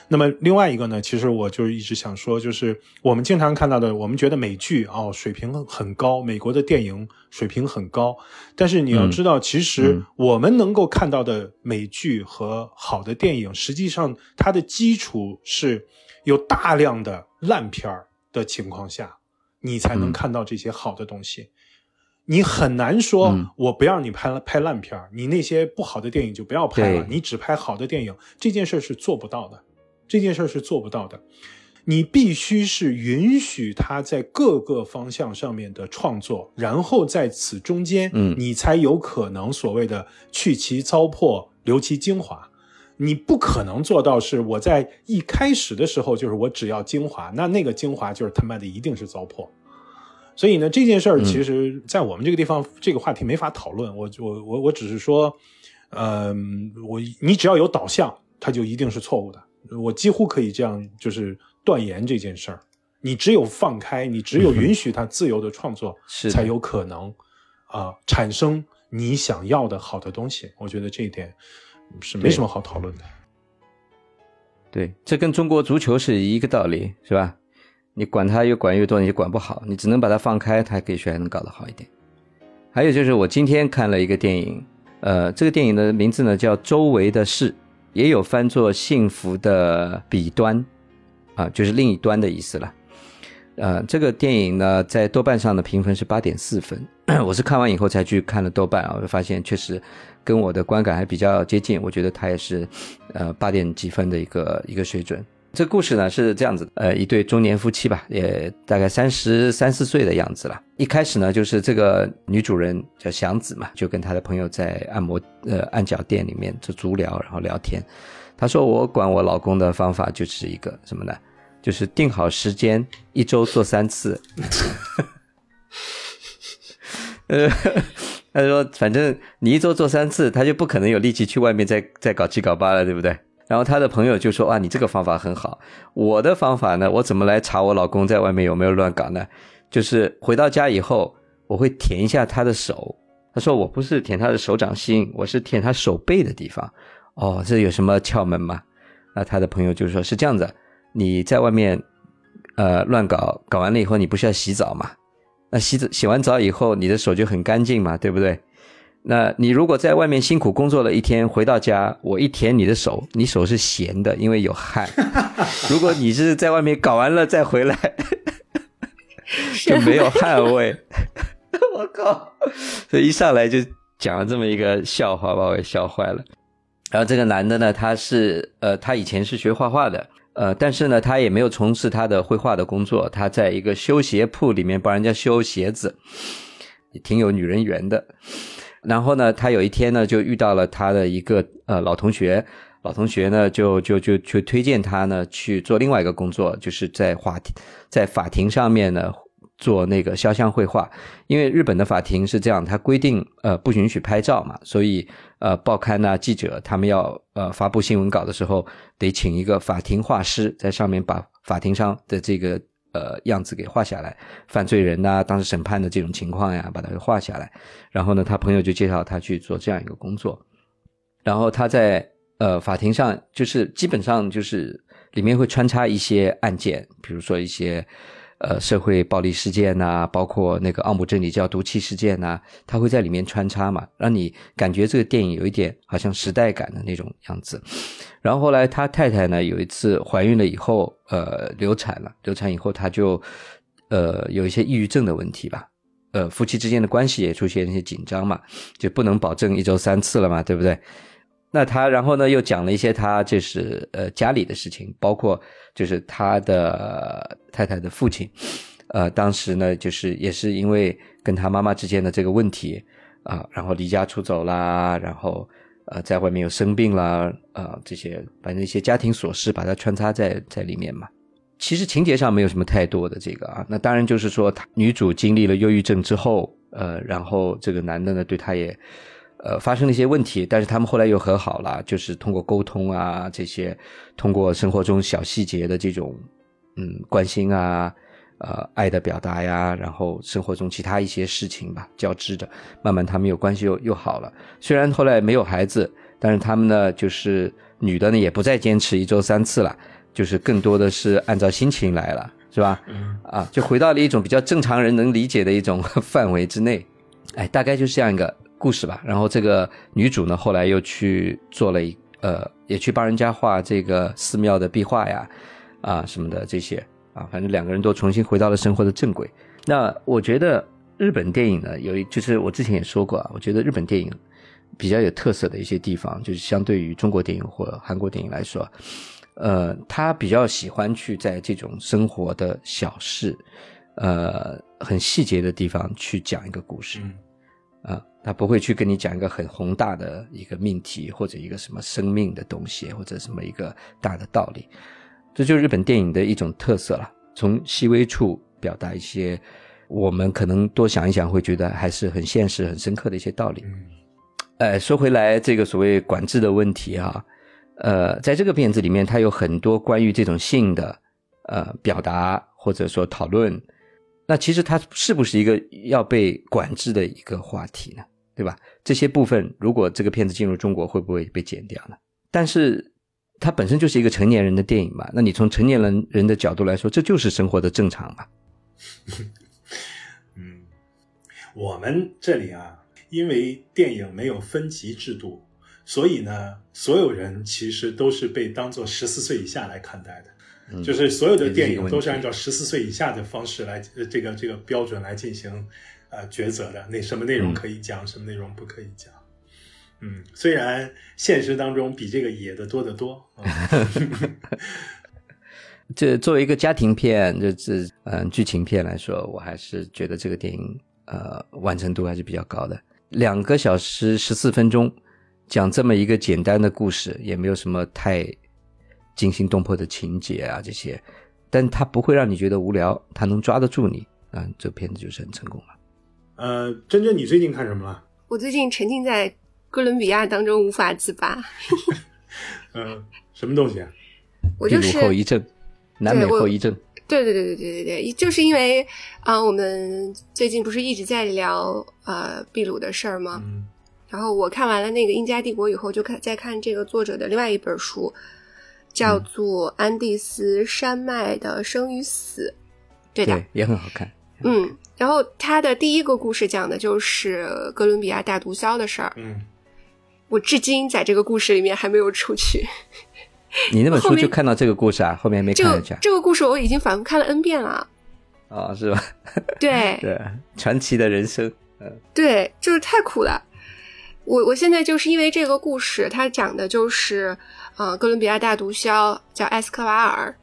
S3: 那么另外一个呢，其实我就一直想说，就是我们经常看到的，我们觉得美剧哦水平很高，美国的电影水平很高，但是你要知道，其实我们能够看到的美剧和好的电影，实际上它的基础是有大量的烂片儿的情况下，你才能看到这些好的东西。你很难说，我不让你拍了拍烂片你那些不好的电影就不要拍了，你只拍好的电影，这件事是做不到的，这件事是做不到的。你必须是允许他在各个方向上面的创作，然后在此中间，
S1: 嗯
S3: 你才有可能所谓的去其糟粕，留其精华。你不可能做到是我在一开始的时候就是我只要精华，那那个精华就是他妈的一定是糟粕。所以呢，这件事儿其实在我们这个地方，这个话题没法讨论。我我我我只是说，嗯、我你只要有导向，它就一定是错误的。我几乎可以这样就是断言这件事儿。你只有放开，你只有允许他自由的创作，
S1: 是
S3: 才有可能啊、产生你想要的好的东西。我觉得这一点是没什么好讨论的。
S1: 对，这跟中国足球是一个道理，是吧？你管他越管越多，你就管不好，你只能把它放开，它也许还能搞得好一点。还有就是我今天看了一个电影，呃，这个电影的名字呢叫《周围的事》，也有翻作《幸福的彼端》，啊，就是另一端的意思了。呃，这个电影呢，在豆瓣上的评分是八点四分。我是看完以后才去看了豆瓣啊，我就发现确实跟我的观感还比较接近。我觉得它也是呃八点几分的一个一个水准。这故事呢是这样子的，呃，一对中年夫妻吧，也大概三十三四岁的样子了。一开始呢，就是这个女主人叫祥子嘛，就跟她的朋友在按摩呃按脚店里面就足疗，然后聊天。她说我管我老公的方法就是一个什么呢？就是定好时间，一周做三次。呃，他说反正你一周做三次，他就不可能有力气去外面再 再搞七搞八了，对不对？然后他的朋友就说：“啊，你这个方法很好。我的方法呢，我怎么来查我老公在外面有没有乱搞呢？就是回到家以后，我会舔一下他的手。他说我不是舔他的手掌心，我是舔他手背的地方。哦，这有什么窍门吗？那他的朋友就说是这样子，你在外面呃乱搞，搞完了以后，你不是要洗澡吗？那洗澡洗完澡以后，你的手就很干净嘛，对不对？那你如果在外面辛苦工作了一天，回到家我一舔你的手，你手是咸的，因为有汗。如果你是在外面搞完了再回来，就没有汗味。我靠！所以一上来就讲了这么一个笑话，把我给笑坏了。然后这个男的呢，他是呃，他以前是学画画的，呃，但是呢，他也没有从事他的绘画的工作，他在一个修鞋铺里面帮人家修鞋子，也挺有女人缘的。然后呢，他有一天呢，就遇到了他的一个呃老同学，老同学呢就就就就推荐他呢去做另外一个工作，就是在法庭在法庭上面呢做那个肖像绘画。因为日本的法庭是这样，它规定呃不允许拍照嘛，所以呃报刊呐、记者他们要呃发布新闻稿的时候，得请一个法庭画师在上面把法庭上的这个呃样子给画下来，犯罪人呐、当时审判的这种情况呀，把它给画下来。然后呢，他朋友就介绍他去做这样一个工作，然后他在呃法庭上就是基本上就是里面会穿插一些案件，比如说一些呃社会暴力事件呐、包括那个奥姆真理教毒气事件呐、他会在里面穿插嘛，让你感觉这个电影有一点好像时代感的那种样子。然后后来他太太呢有一次怀孕了以后，呃流产了，流产以后他就呃有一些抑郁症的问题吧。呃，夫妻之间的关系也出现一些紧张嘛，就不能保证一周三次了嘛，对不对？那他然后呢又讲了一些他就是呃家里的事情，包括就是他的太太的父亲，呃，当时呢就是也是因为跟他妈妈之间的这个问题啊、然后离家出走啦，然后呃在外面又生病啦，啊、这些反正一些家庭琐事把它穿插在在里面嘛。其实情节上没有什么太多的这个啊，那当然就是说，女主经历了忧郁症之后，呃，然后这个男的呢对她也，呃，发生了一些问题，但是他们后来又和好了，就是通过沟通啊，这些通过生活中小细节的这种嗯关心啊，呃，爱的表达呀，然后生活中其他一些事情吧交织着，慢慢他们又关系又又好了。虽然后来没有孩子，但是他们呢，就是女的呢也不再坚持一周三次了。就是更多的是按照心情来了，是吧？啊，就回到了一种比较正常人能理解的一种范围之内。哎，大概就是这样一个故事吧。然后这个女主呢，后来又去做了一呃，也去帮人家画这个寺庙的壁画呀，啊什么的这些啊，反正两个人都重新回到了生活的正轨。那我觉得日本电影呢，有一就是我之前也说过啊，我觉得日本电影比较有特色的一些地方，就是相对于中国电影或韩国电影来说。呃，他比较喜欢去在这种生活的小事，呃，很细节的地方去讲一个故事。啊，他不会去跟你讲一个很宏大的一个命题，或者一个什么生命的东西，或者什么一个大的道理。这就是日本电影的一种特色了，从细微处表达一些我们可能多想一想会觉得还是很现实、很深刻的一些道理。
S3: 嗯
S1: 哎，说回来，这个所谓管制的问题啊，呃，在这个片子里面，它有很多关于这种性的呃表达或者说讨论。那其实它是不是一个要被管制的一个话题呢？对吧？这些部分如果这个片子进入中国，会不会被剪掉呢？但是它本身就是一个成年人的电影嘛，那你从成年人人的角度来说，这就是生活的正常嘛。
S3: 嗯，我们这里啊，因为电影没有分级制度，所以呢，所有人其实都是被当做十四岁以下来看待的。
S1: 嗯
S3: 就是所有的电影都是按照十四岁以下的方式来，呃，这个这个标准来进行呃抉择的。那什么内容
S1: 嗯
S3: 可以讲，什么内容不可以讲。嗯，虽然现实当中比这个野的多得多。嗯
S1: 这作为一个家庭片，这这嗯剧情片来说，我还是觉得这个电影呃完成度还是比较高的。两个小时十四分钟讲这么一个简单的故事，也没有什么太惊心动魄的情节啊这些，但它不会让你觉得无聊，它能抓得住你，啊，这片子就是很成功了。
S3: 呃，珍珍，你最近看什么了？
S2: 我最近沉浸在哥伦比亚当中无法自拔，
S3: 嗯、什么东西啊？
S1: 秘鲁
S2: 我就是
S1: 后遗症，南美后遗症，
S2: 对对对对对对对，就是因为啊、呃我们最近不是一直在聊呃秘鲁的事儿吗？
S3: 嗯
S2: 然后我看完了那个《印加帝国》以后，就看再看这个作者的另外一本书，叫做《安第斯山脉的生与死》，对的，
S1: 对，也很好看。
S2: 嗯。然后他的第一个故事讲的就是哥伦比亚大毒枭的事儿，
S3: 嗯，
S2: 我至今在这个故事里面还没有出去。
S1: 你那本书就看到这个故事啊，后面没
S2: 这个
S1: 看下去啊？
S2: 这个故事我已经反复看了 N 遍了，
S1: 哦，是吧？
S2: 对
S1: 对，传奇的人生。
S2: 嗯对，就是太苦了。我我现在就是因为这个故事，它讲的就是，呃，哥伦比亚大毒枭叫埃斯科瓦尔，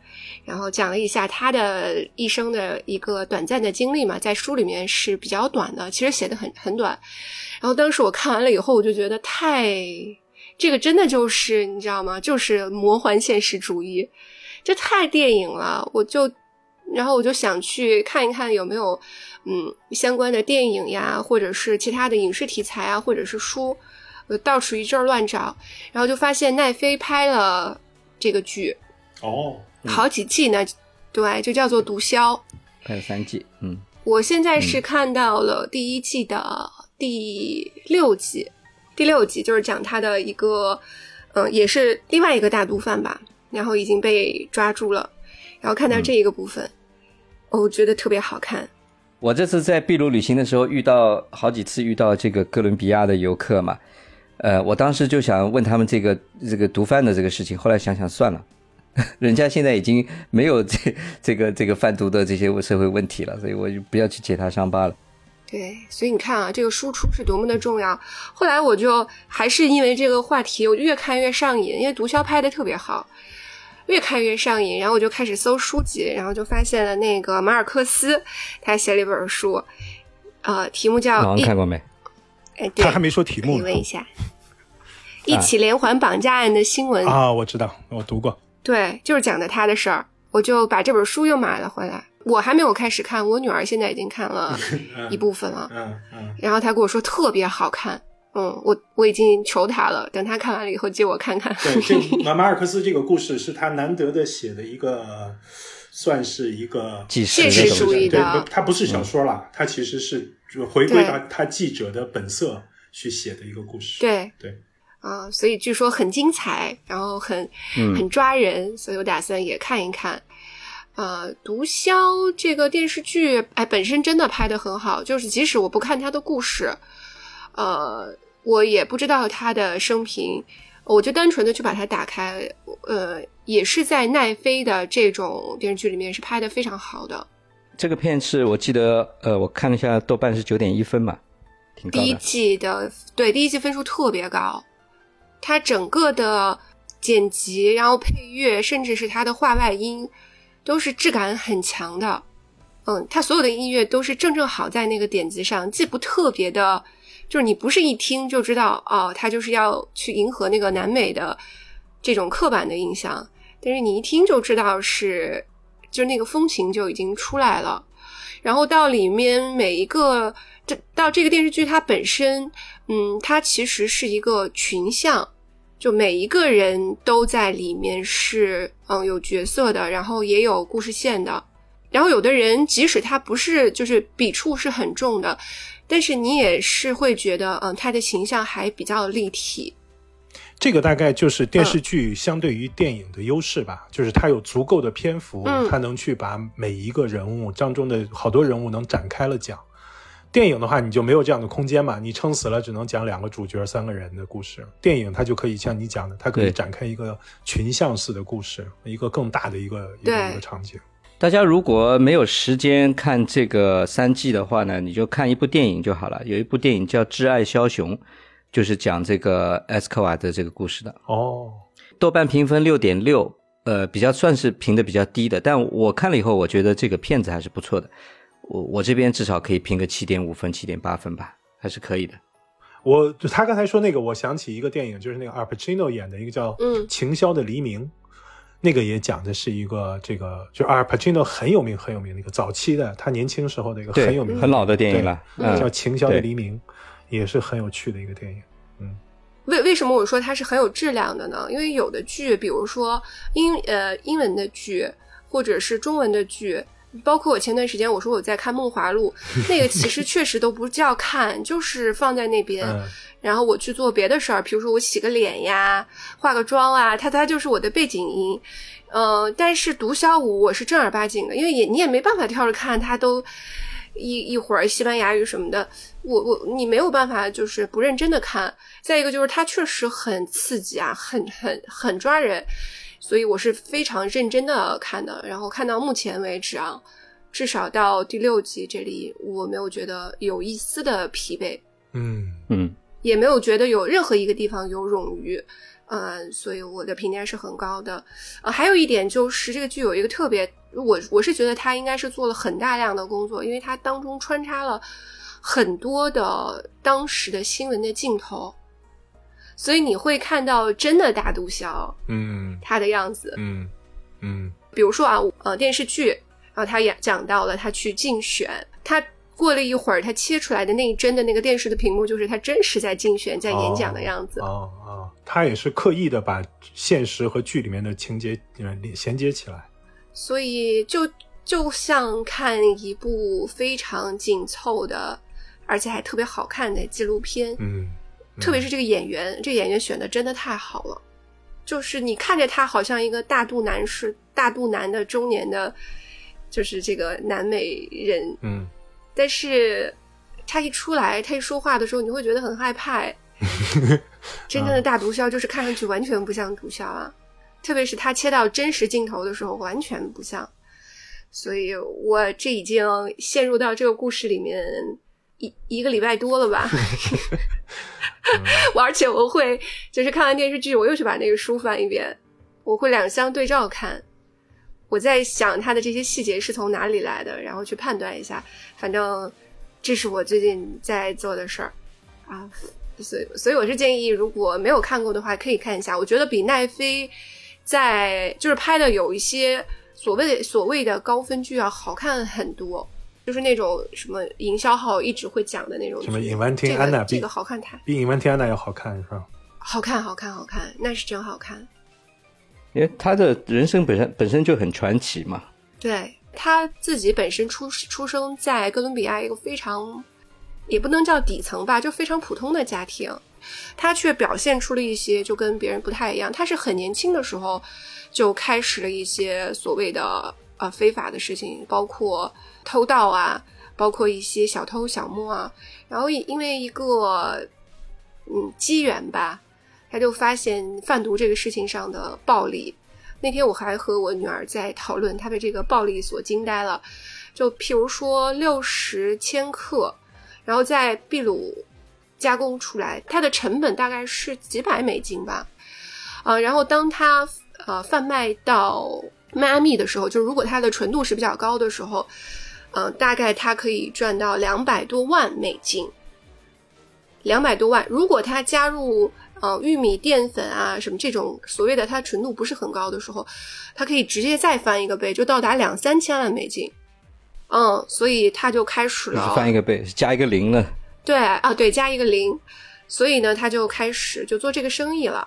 S2: 然后讲了一下他的一生的一个短暂的经历嘛，在书里面是比较短的，其实写的很很短。然后当时我看完了以后，我就觉得太，这个真的就是你知道吗？就是魔幻现实主义，这太电影了，我就。然后我就想去看一看有没有，嗯，相关的电影呀，或者是其他的影视题材啊，或者是书，我到处一阵儿乱找，然后就发现奈飞拍了这个剧，
S3: 哦，
S2: 好几季呢，对，就叫做《毒枭》。
S1: 拍了三季，嗯，
S2: 我现在是看到了第一季的第六集，第六集就是讲他的一个，嗯、也是另外一个大毒贩吧，然后已经被抓住了，然后看到这一个部分，我觉得特别好看。
S1: 我这次在秘鲁旅行的时候，遇到好几次遇到这个哥伦比亚的游客嘛，呃，我当时就想问他们这个这个毒贩的这个事情，后来想想算了，人家现在已经没有这这个这个贩毒的这些社会问题了，所以我就不要去揭他伤疤了。
S2: 对，所以你看啊，这个输出是多么的重要。后来我就还是因为这个话题，我就越看越上瘾，因为毒枭拍的特别好，越看越上瘾。然后我就开始搜书籍，然后就发现了那个马尔克斯，他写了一本书，呃，题目叫
S1: 老王看过没？
S2: 哎，对
S3: 他还没说题目呢
S2: 以问一下，一起连环绑架案的新闻。
S3: 啊，我知道，我读过。
S2: 对，就是讲的他的事儿，我就把这本书又买了回来。我还没有开始看，我女儿现在已经看了 一部分了。
S3: 嗯嗯，
S2: 然后她跟我说特别好看，嗯，我我已经求他了，等他看完了以后借我看看。
S3: 对，这 马马尔克斯这个故事是他难得的写的一个，算是一个
S1: 纪实
S2: 现实主义
S3: 对
S2: 的，
S3: 他不是小说了，他其实是回归到他记者的本色去写的一个故事。
S2: 对
S3: 对，
S2: 啊、所以据说很精彩，然后很
S1: 嗯
S2: 很抓人，所以我打算也看一看。呃，毒枭这个电视剧，哎，本身真的拍的很好，就是即使我不看他的故事，呃，我也不知道他的生平，我就单纯的去把它打开，呃，也是在奈飞的这种电视剧里面是拍的非常好的。
S1: 这个片是我记得，呃，我看了一下，豆瓣是九点一分嘛，挺高
S2: 第一。季的对第一季分数特别高，它整个的剪辑，然后配乐，甚至是它的画外音，都是质感很强的。嗯，它所有的音乐都是正正好在那个点子上，既不特别的，就是你不是一听就知道哦，他就是要去迎合那个南美的这种刻板的印象，但是你一听就知道是，就那个风情就已经出来了。然后到里面每一个，这到这个电视剧它本身，嗯，它其实是一个群像，就每一个人都在里面是嗯有角色的，然后也有故事线的。然后有的人即使他不是就是笔触是很重的，但是你也是会觉得嗯他的形象还比较立体。
S3: 这个大概就是电视剧相对于电影的优势吧，就是它有足够的篇幅，它能去把每一个人物当中的好多人物能展开了讲。电影的话，你就没有这样的空间嘛，你撑死了只能讲两个主角、三个人的故事。电影它就可以像你讲的，它可以展开一个群像式的故事，一个更大的一个一个一个场景。
S1: 大家如果没有时间看这个三季的话呢，你就看一部电影就好了。有一部电影叫《挚爱枭雄》。就是讲这个埃斯科瓦的这个故事的
S3: 哦，
S1: 豆瓣评分六点六，呃，比较算是评的比较低的，但我看了以后，我觉得这个片子还是不错的，我我这边至少可以评个七点五分、七点八分吧，还是可以的。
S3: 我他刚才说那个，我想起一个电影，就是那个阿尔帕奇诺演的一个叫《嗯情霄的黎明》，那个也讲的是一个这个，就阿尔帕奇诺很有名很有名的一个早期的他年轻时候的一个很有名
S1: 很老的电影了，
S3: 叫《情消的黎明》。也是很有趣的一个电影，嗯，
S2: 为为什么我说它是很有质量的呢？因为有的剧，比如说英呃英文的剧，或者是中文的剧，包括我前段时间我说我在看《梦华录》，那个其实确实都不叫看，就是放在那边，然后我去做别的事儿，比如说我洗个脸呀、化个妆啊，它它就是我的背景音，呃，但是《毒枭五》我是正儿八经的，因为也你也没办法跳着看，它都。一一会儿西班牙语什么的，我我你没有办法就是不认真的看。再一个就是它确实很刺激啊，很很很抓人，所以我是非常认真的看的。然后看到目前为止啊，至少到第六集这里，我没有觉得有一丝的疲惫，
S3: 嗯
S1: 嗯，
S2: 也没有觉得有任何一个地方有冗余。嗯，所以我的评价是很高的。呃，还有一点就是这个剧有一个特别，我我是觉得它应该是做了很大量的工作，因为它当中穿插了很多的当时的新闻的镜头，所以你会看到真的大毒枭，
S3: 嗯，
S2: 他的样子，
S3: 嗯嗯，
S2: 比如说啊，呃，电视剧，然后他也讲到了他去竞选，他。过了一会儿，他切出来的那一帧的那个电视的屏幕，就是他真实在竞选、在演讲的样子。
S3: 哦哦，他也是刻意的把现实和剧里面的情节连衔接起来。
S2: 所以，就就像看一部非常紧凑的，而且还特别好看的纪录片。
S3: 嗯，
S2: 特别是这个演员，这个演员选的真的太好了。就是你看着他，好像一个大肚腩是大肚腩的中年的，就是这个南美人。
S3: 嗯。
S2: 但是他一出来，他一说话的时候，你会觉得很害怕。真正的大毒枭就是看上去完全不像毒枭啊，特别是他切到真实镜头的时候，完全不像。所以我这已经陷入到这个故事里面一一个礼拜多了吧。我而且我会就是看完电视剧，我又去把那个书翻一遍，我会两相对照看。我在想他的这些细节是从哪里来的，然后去判断一下。反正这是我最近在做的事儿啊，所以所以我是建议，如果没有看过的话，可以看一下。我觉得比奈飞在就是拍的有一些所谓所谓的高分剧要好看很多，就是那种什么营销号一直会讲的那种。
S3: 什么尹万听安娜
S2: 这个好看台
S3: 比尹万听安娜要好看是吧？
S2: 好看，好看，好看，那是真好看。
S1: 因为他的人生本身本身就很传奇嘛。
S2: 对他自己本身出出生在哥伦比亚一个非常，也不能叫底层吧，就非常普通的家庭，他却表现出了一些就跟别人不太一样。他是很年轻的时候就开始了一些所谓的呃非法的事情，包括偷盗啊，包括一些小偷小摸啊。然后因为一个嗯机缘吧。他就发现贩毒这个事情上的暴力。那天我还和我女儿在讨论，她被这个暴力所惊呆了。就譬如说六十千克，然后在秘鲁加工出来，它的成本大概是几百美金吧。啊，然后当它呃贩卖到迈阿密的时候，就如果它的纯度是比较高的时候，嗯，大概他可以赚到两百多万美金，两百多万。如果他加入呃玉米淀粉啊什么这种所谓的它纯度不是很高的时候，他可以直接再翻一个倍，就到达两三千万美金。嗯，所以他就开始了
S1: 翻一个倍，加一个零了。
S2: 对啊，对，加一个零，所以呢，他就开始就做这个生意了。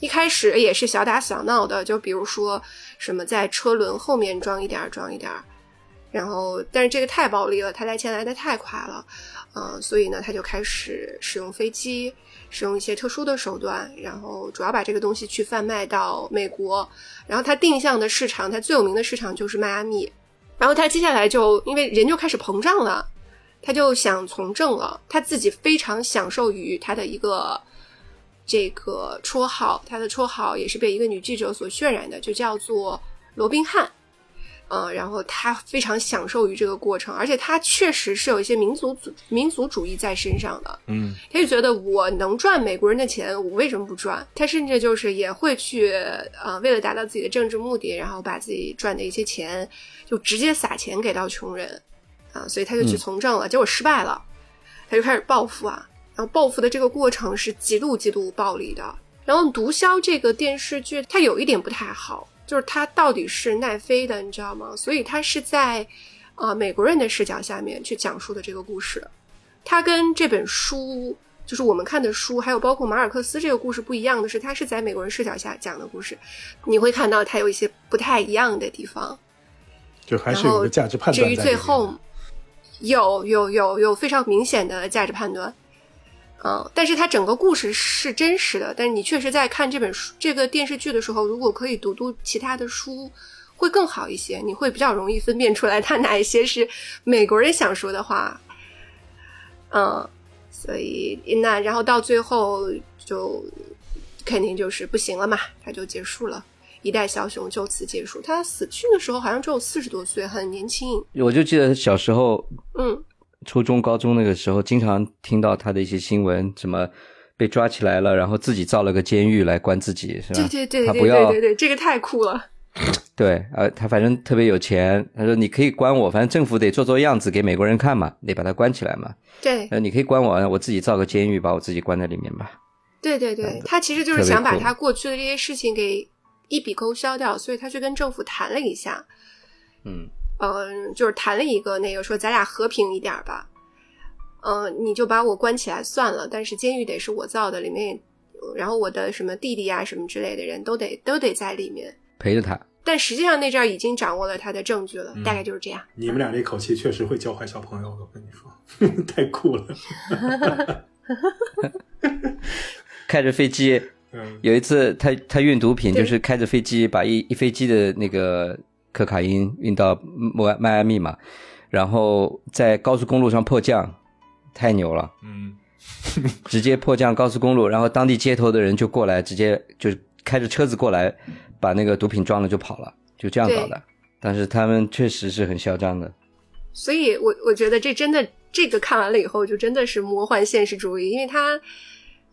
S2: 一开始也是小打小闹的，就比如说什么在车轮后面装一点儿装一点然后但是这个太暴利了，他来钱来的太快了，嗯，所以呢，他就开始使用飞机，使用一些特殊的手段，然后主要把这个东西去贩卖到美国。然后他定向的市场，他最有名的市场就是迈阿密。然后他接下来就因为人就开始膨胀了，他就想从政了。他自己非常享受于他的一个这个绰号，他的绰号也是被一个女记者所渲染的，就叫做罗宾汉。嗯，然后他非常享受于这个过程，而且他确实是有一些民族主民族主义在身上的。
S3: 嗯，
S2: 他就觉得我能赚美国人的钱，我为什么不赚？他甚至就是也会去呃，为了达到自己的政治目的，然后把自己赚的一些钱就直接撒钱给到穷人啊，所以他就去从政了，结果失败了，他就开始报复啊，然后报复的这个过程是极度极度暴力的。然后《毒枭》这个电视剧，它有一点不太好。就是它到底是奈飞的，你知道吗？所以它是在，呃，美国人的视角下面去讲述的这个故事。它跟这本书，就是我们看的书，还有包括马尔克斯这个故事不一样的是，它是在美国人视角下讲的故事。你会看到它有一些不太一样的地方，
S3: 就还是有个价值判
S2: 断。至于最后，有有有有非常明显的价值判断。嗯，但是它整个故事是真实的。但是你确实在看这本书、这个电视剧的时候，如果可以读读其他的书，会更好一些。你会比较容易分辨出来，它哪一些是美国人想说的话。嗯，所以那然后到最后就肯定就是不行了嘛，它就结束了，一代枭雄就此结束。他死去的时候好像只有四十多岁，很年轻。
S1: 我就记得小时候，
S2: 嗯。
S1: 初中、高中那个时候，经常听到他的一些新闻，什么被抓起来了，然后自己造了个监狱来关自己，是吧？
S2: 对对对
S1: 对对
S2: 对对，这个太酷了。
S1: 对，呃，他反正特别有钱，他说你可以关我，反正政府得做做样子给美国人看嘛，得把他关起来嘛。
S2: 对，
S1: 呃，你可以关我，我自己造个监狱，把我自己关在里面吧。
S2: 对对对，他其实就是想把他过去的这些事情给一笔勾销掉，所以他去跟政府谈了一下。
S1: 嗯。
S2: 嗯，就是谈了一个那个说咱俩和平一点吧，嗯，你就把我关起来算了，但是监狱得是我造的，里面，然后我的什么弟弟啊什么之类的人都得都得在里面
S1: 陪着他。
S2: 但实际上那阵儿已经掌握了他的证据了，大概就是这样。
S3: 你们俩这口气确实会教坏小朋友的，我跟你说，太酷了。
S1: 开着飞机，有一次他他运毒品，就是开着飞机把一一飞机的那个。可卡因运到迈迈阿密嘛，然后在高速公路上迫降，太牛了，
S3: 嗯，
S1: 直接迫降高速公路，然后当地街头的人就过来，直接就开着车子过来，把那个毒品装了就跑了，就这样搞的。但是他们确实是很嚣张的，
S2: 所以我我觉得这真的这个看完了以后，就真的是魔幻现实主义，因为它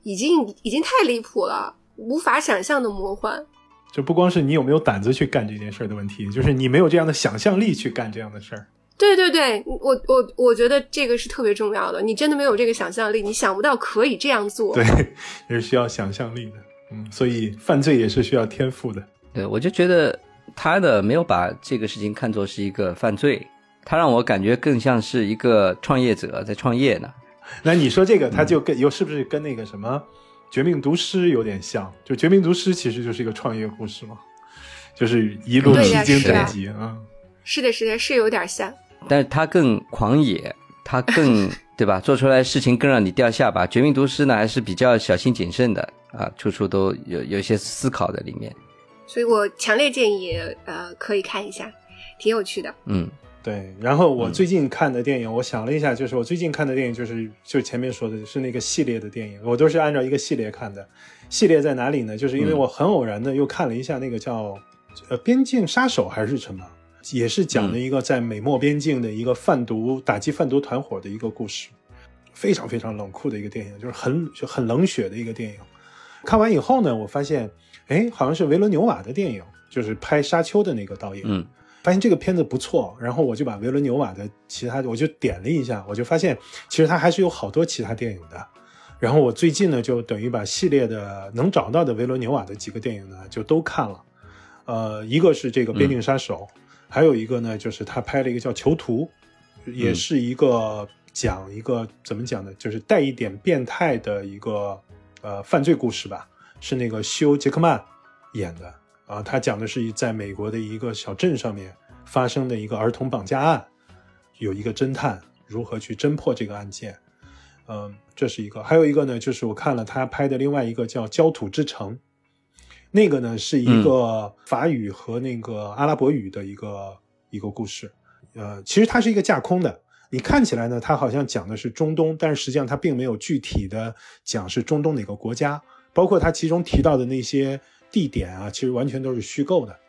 S2: 已经已经太离谱了，无法想象的魔幻。
S3: 就不光是你有没有胆子去干这件事儿的问题，就是你没有这样的想象力去干这样的事儿。
S2: 对对对，我我我觉得这个是特别重要的。你真的没有这个想象力，你想不到可以这样做。
S3: 对，也是需要想象力的。嗯，所以犯罪也是需要天赋的。
S1: 对，我就觉得他的没有把这个事情看作是一个犯罪，他让我感觉更像是一个创业者在创业呢。
S3: 那你说这个，他就跟又是不是跟那个什么？绝命毒师有点像，就绝命毒师其实就是一个创业故事嘛，就是一路披荆斩棘啊。
S2: 是的，是的，是有点像，
S1: 但是他更狂野，他更 对吧？做出来事情更让你掉下巴。绝命毒师呢，还是比较小心谨慎的啊，处处都有有一些思考在里面。
S2: 所以我强烈建议，呃，可以看一下，挺有趣的。
S1: 嗯。
S3: 对，然后我最近看的电影，我想了一下，就是我最近看的电影，就是就前面说的是那个系列的电影，我都是按照一个系列看的。系列在哪里呢？就是因为我很偶然的又看了一下那个叫呃《边境杀手》还是什么，也是讲的一个在美墨边境的一个贩毒打击贩毒团伙的一个故事，非常非常冷酷的一个电影，就是很就很冷血的一个电影。看完以后呢，我发现。哎，好像是维伦纽瓦的电影，就是拍《沙丘》的那个导演。
S1: 嗯，
S3: 发现这个片子不错，然后我就把维伦纽瓦的其他，我就点了一下，我就发现其实他还是有好多其他电影的。然后我最近呢，就等于把系列的能找到的维伦纽瓦的几个电影呢，就都看了。呃，一个是这个《边境杀手》，还有一个呢，就是他拍了一个叫《囚徒》，也是一个讲一个怎么讲呢，就是带一点变态的一个呃犯罪故事吧，是那个休·杰克曼演的啊。他讲的是在美国的一个小镇上面发生的一个儿童绑架案，有一个侦探如何去侦破这个案件。嗯，这是一个，还有一个呢，就是我看了他拍的另外一个叫《焦土之城》，那个呢是一个法语和那个阿拉伯语的一个一个故事。呃，其实它是一个架空的，你看起来呢，它好像讲的是中东，但是实际上它并没有具体的讲是中东哪个国家，包括它其中提到的那些地点啊，其实完全都是虚构的。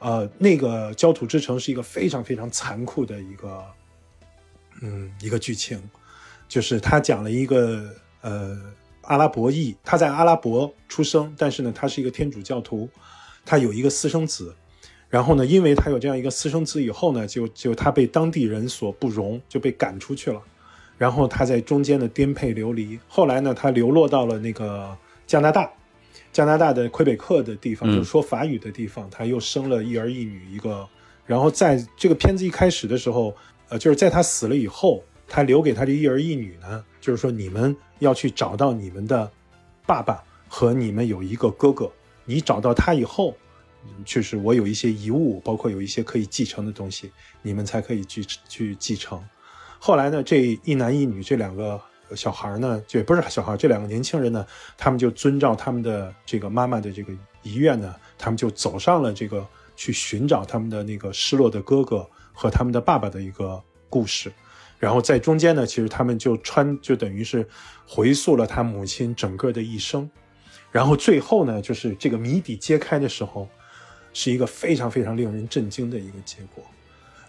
S3: 呃，那个《焦土之城》是一个非常非常残酷的一个，嗯，一个剧情。就是他讲了一个呃阿拉伯裔，他在阿拉伯出生，但是呢，他是一个天主教徒，他有一个私生子，然后呢，因为他有这样一个私生子以后呢，就就他被当地人所不容，就被赶出去了，然后他在中间的颠沛流离，后来呢，他流落到了那个加拿大，加拿大的魁北克的地方，就是说法语的地方，他又生了一儿一女一个，然后在这个片子一开始的时候，呃，就是在他死了以后。他留给他这一儿一女呢，就是说你们要去找到你们的爸爸和你们有一个哥哥。你找到他以后，就是我有一些遗物，包括有一些可以继承的东西，你们才可以去去继承。后来呢，这一男一女这两个小孩呢，就也不是小孩，这两个年轻人呢，他们就遵照他们的这个妈妈的这个遗愿呢，他们就走上了这个去寻找他们的那个失落的哥哥和他们的爸爸的一个故事。然后在中间呢，其实他们就穿就等于是回溯了他母亲整个的一生，然后最后呢，就是这个谜底揭开的时候，是一个非常非常令人震惊的一个结果。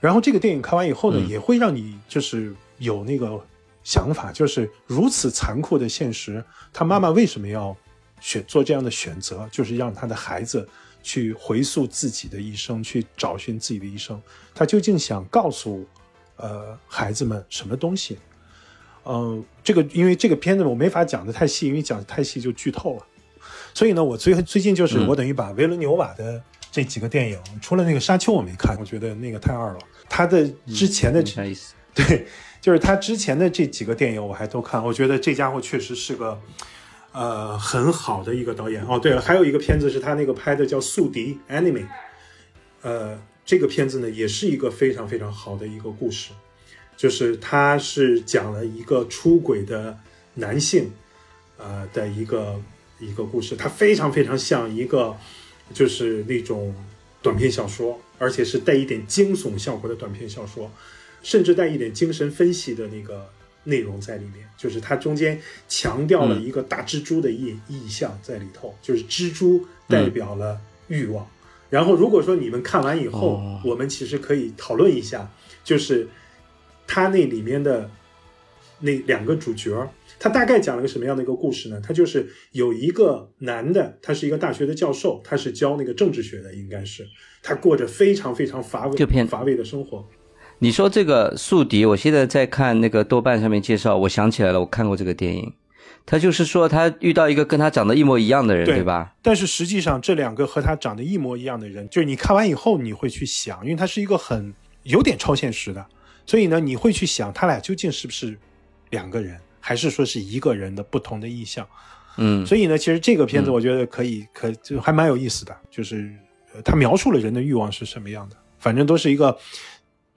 S3: 然后这个电影看完以后呢，也会让你就是有那个想法，就是如此残酷的现实，他妈妈为什么要选做这样的选择，就是让他的孩子去回溯自己的一生，去找寻自己的一生，他究竟想告诉？呃，孩子们什么东西？嗯，这个因为这个片子我没法讲的太细，因为讲的太细就剧透了。所以呢，我最最近就是我等于把维伦纽瓦的这几个电影，除了那个《沙丘》我没看，我觉得那个太二了。他的之前的？对，就是他之前的这几个电影我还都看，我觉得这家伙确实是个呃很好的一个导演。哦，对了，还有一个片子是他那个拍的叫《宿敌》（Enemy），呃。这个片子呢，也是一个非常非常好的一个故事，就是它是讲了一个出轨的男性，呃的一个一个故事，它非常非常像一个就是那种短篇小说，而且是带一点惊悚效果的短篇小说，甚至带一点精神分析的那个内容在里面，就是它中间强调了一个大蜘蛛的意意象在里头，就是蜘蛛代表了欲望。然后，如果说你们看完以后，我们其实可以讨论一下，就是它那里面的那两个主角，他大概讲了个什么样的一个故事呢？他就是有一个男的，他是一个大学的教授，他是教那个政治学的，应该是他过着非常非常乏味、乏味的生活。
S1: 你说这个宿敌，我现在在看那个豆瓣上面介绍，我想起来了，我看过这个电影。他就是说，他遇到一个跟他长得一模一样的人，对吧？
S3: 但是实际上，这两个和他长得一模一样的人，就是你看完以后，你会去想，因为他是一个很有点超现实的，所以呢，你会去想，他俩究竟是不是两个人，还是说是一个人的不同的意象？
S1: 嗯，
S3: 所以呢，其实这个片子我觉得可以，可就还蛮有意思的，就是他描述了人的欲望是什么样的，反正都是一个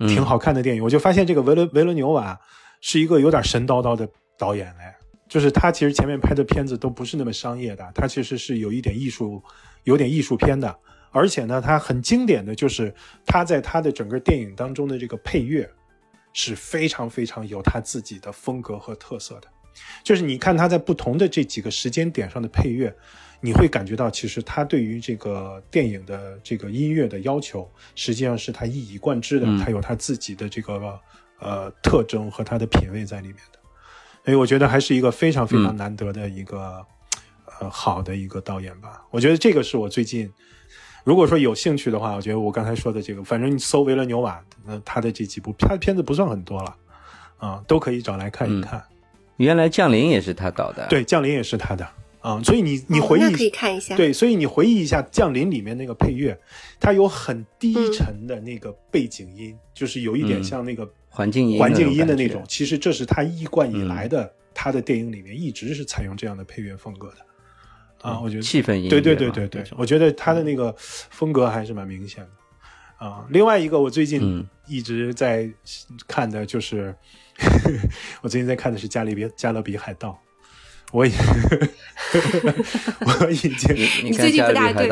S3: 挺好看的电影。我就发现这个维伦维伦纽瓦是一个有点神叨叨的导演嘞。就是他其实前面拍的片子都不是那么商业的，他其实是有一点艺术，有点艺术片的。而且呢，他很经典的就是他在他的整个电影当中的这个配乐是非常非常有他自己的风格和特色的。就是你看他在不同的这几个时间点上的配乐，你会感觉到其实他对于这个电影的这个音乐的要求，实际上是他一以贯之的，他有他自己的这个呃特征和他的品味在里面的。所以我觉得还是一个非常非常难得的一个，呃，呃好的一个导演吧。我觉得这个是我最近，如果说有兴趣的话，我觉得我刚才说的这个，反正你搜维伦纽瓦，那他的这几部他的片子不算很多了，啊，都可以找来看一看。
S1: 原来《降临》也是他导的，
S3: 对，《降临》也是他的啊，所以你你回忆、
S2: 可以看一下，
S3: 对，所以你回忆一下《降临》里面那个配乐，它有很低沉的那个背景音，就是有一点像那个
S1: 环境音
S3: 环境音的那
S1: 种。
S3: 其实这是他一贯以来的，他的电影里面一直是采用这样的配乐风格的啊。我觉得
S1: 气氛音，
S3: 对对对对对，我觉得他的那个风格还是蛮明显的啊。另外一个，我最近一直在看的就是。我最近在看的是《加勒比加勒比海盗》，我已我已经
S2: 你 最近不大对，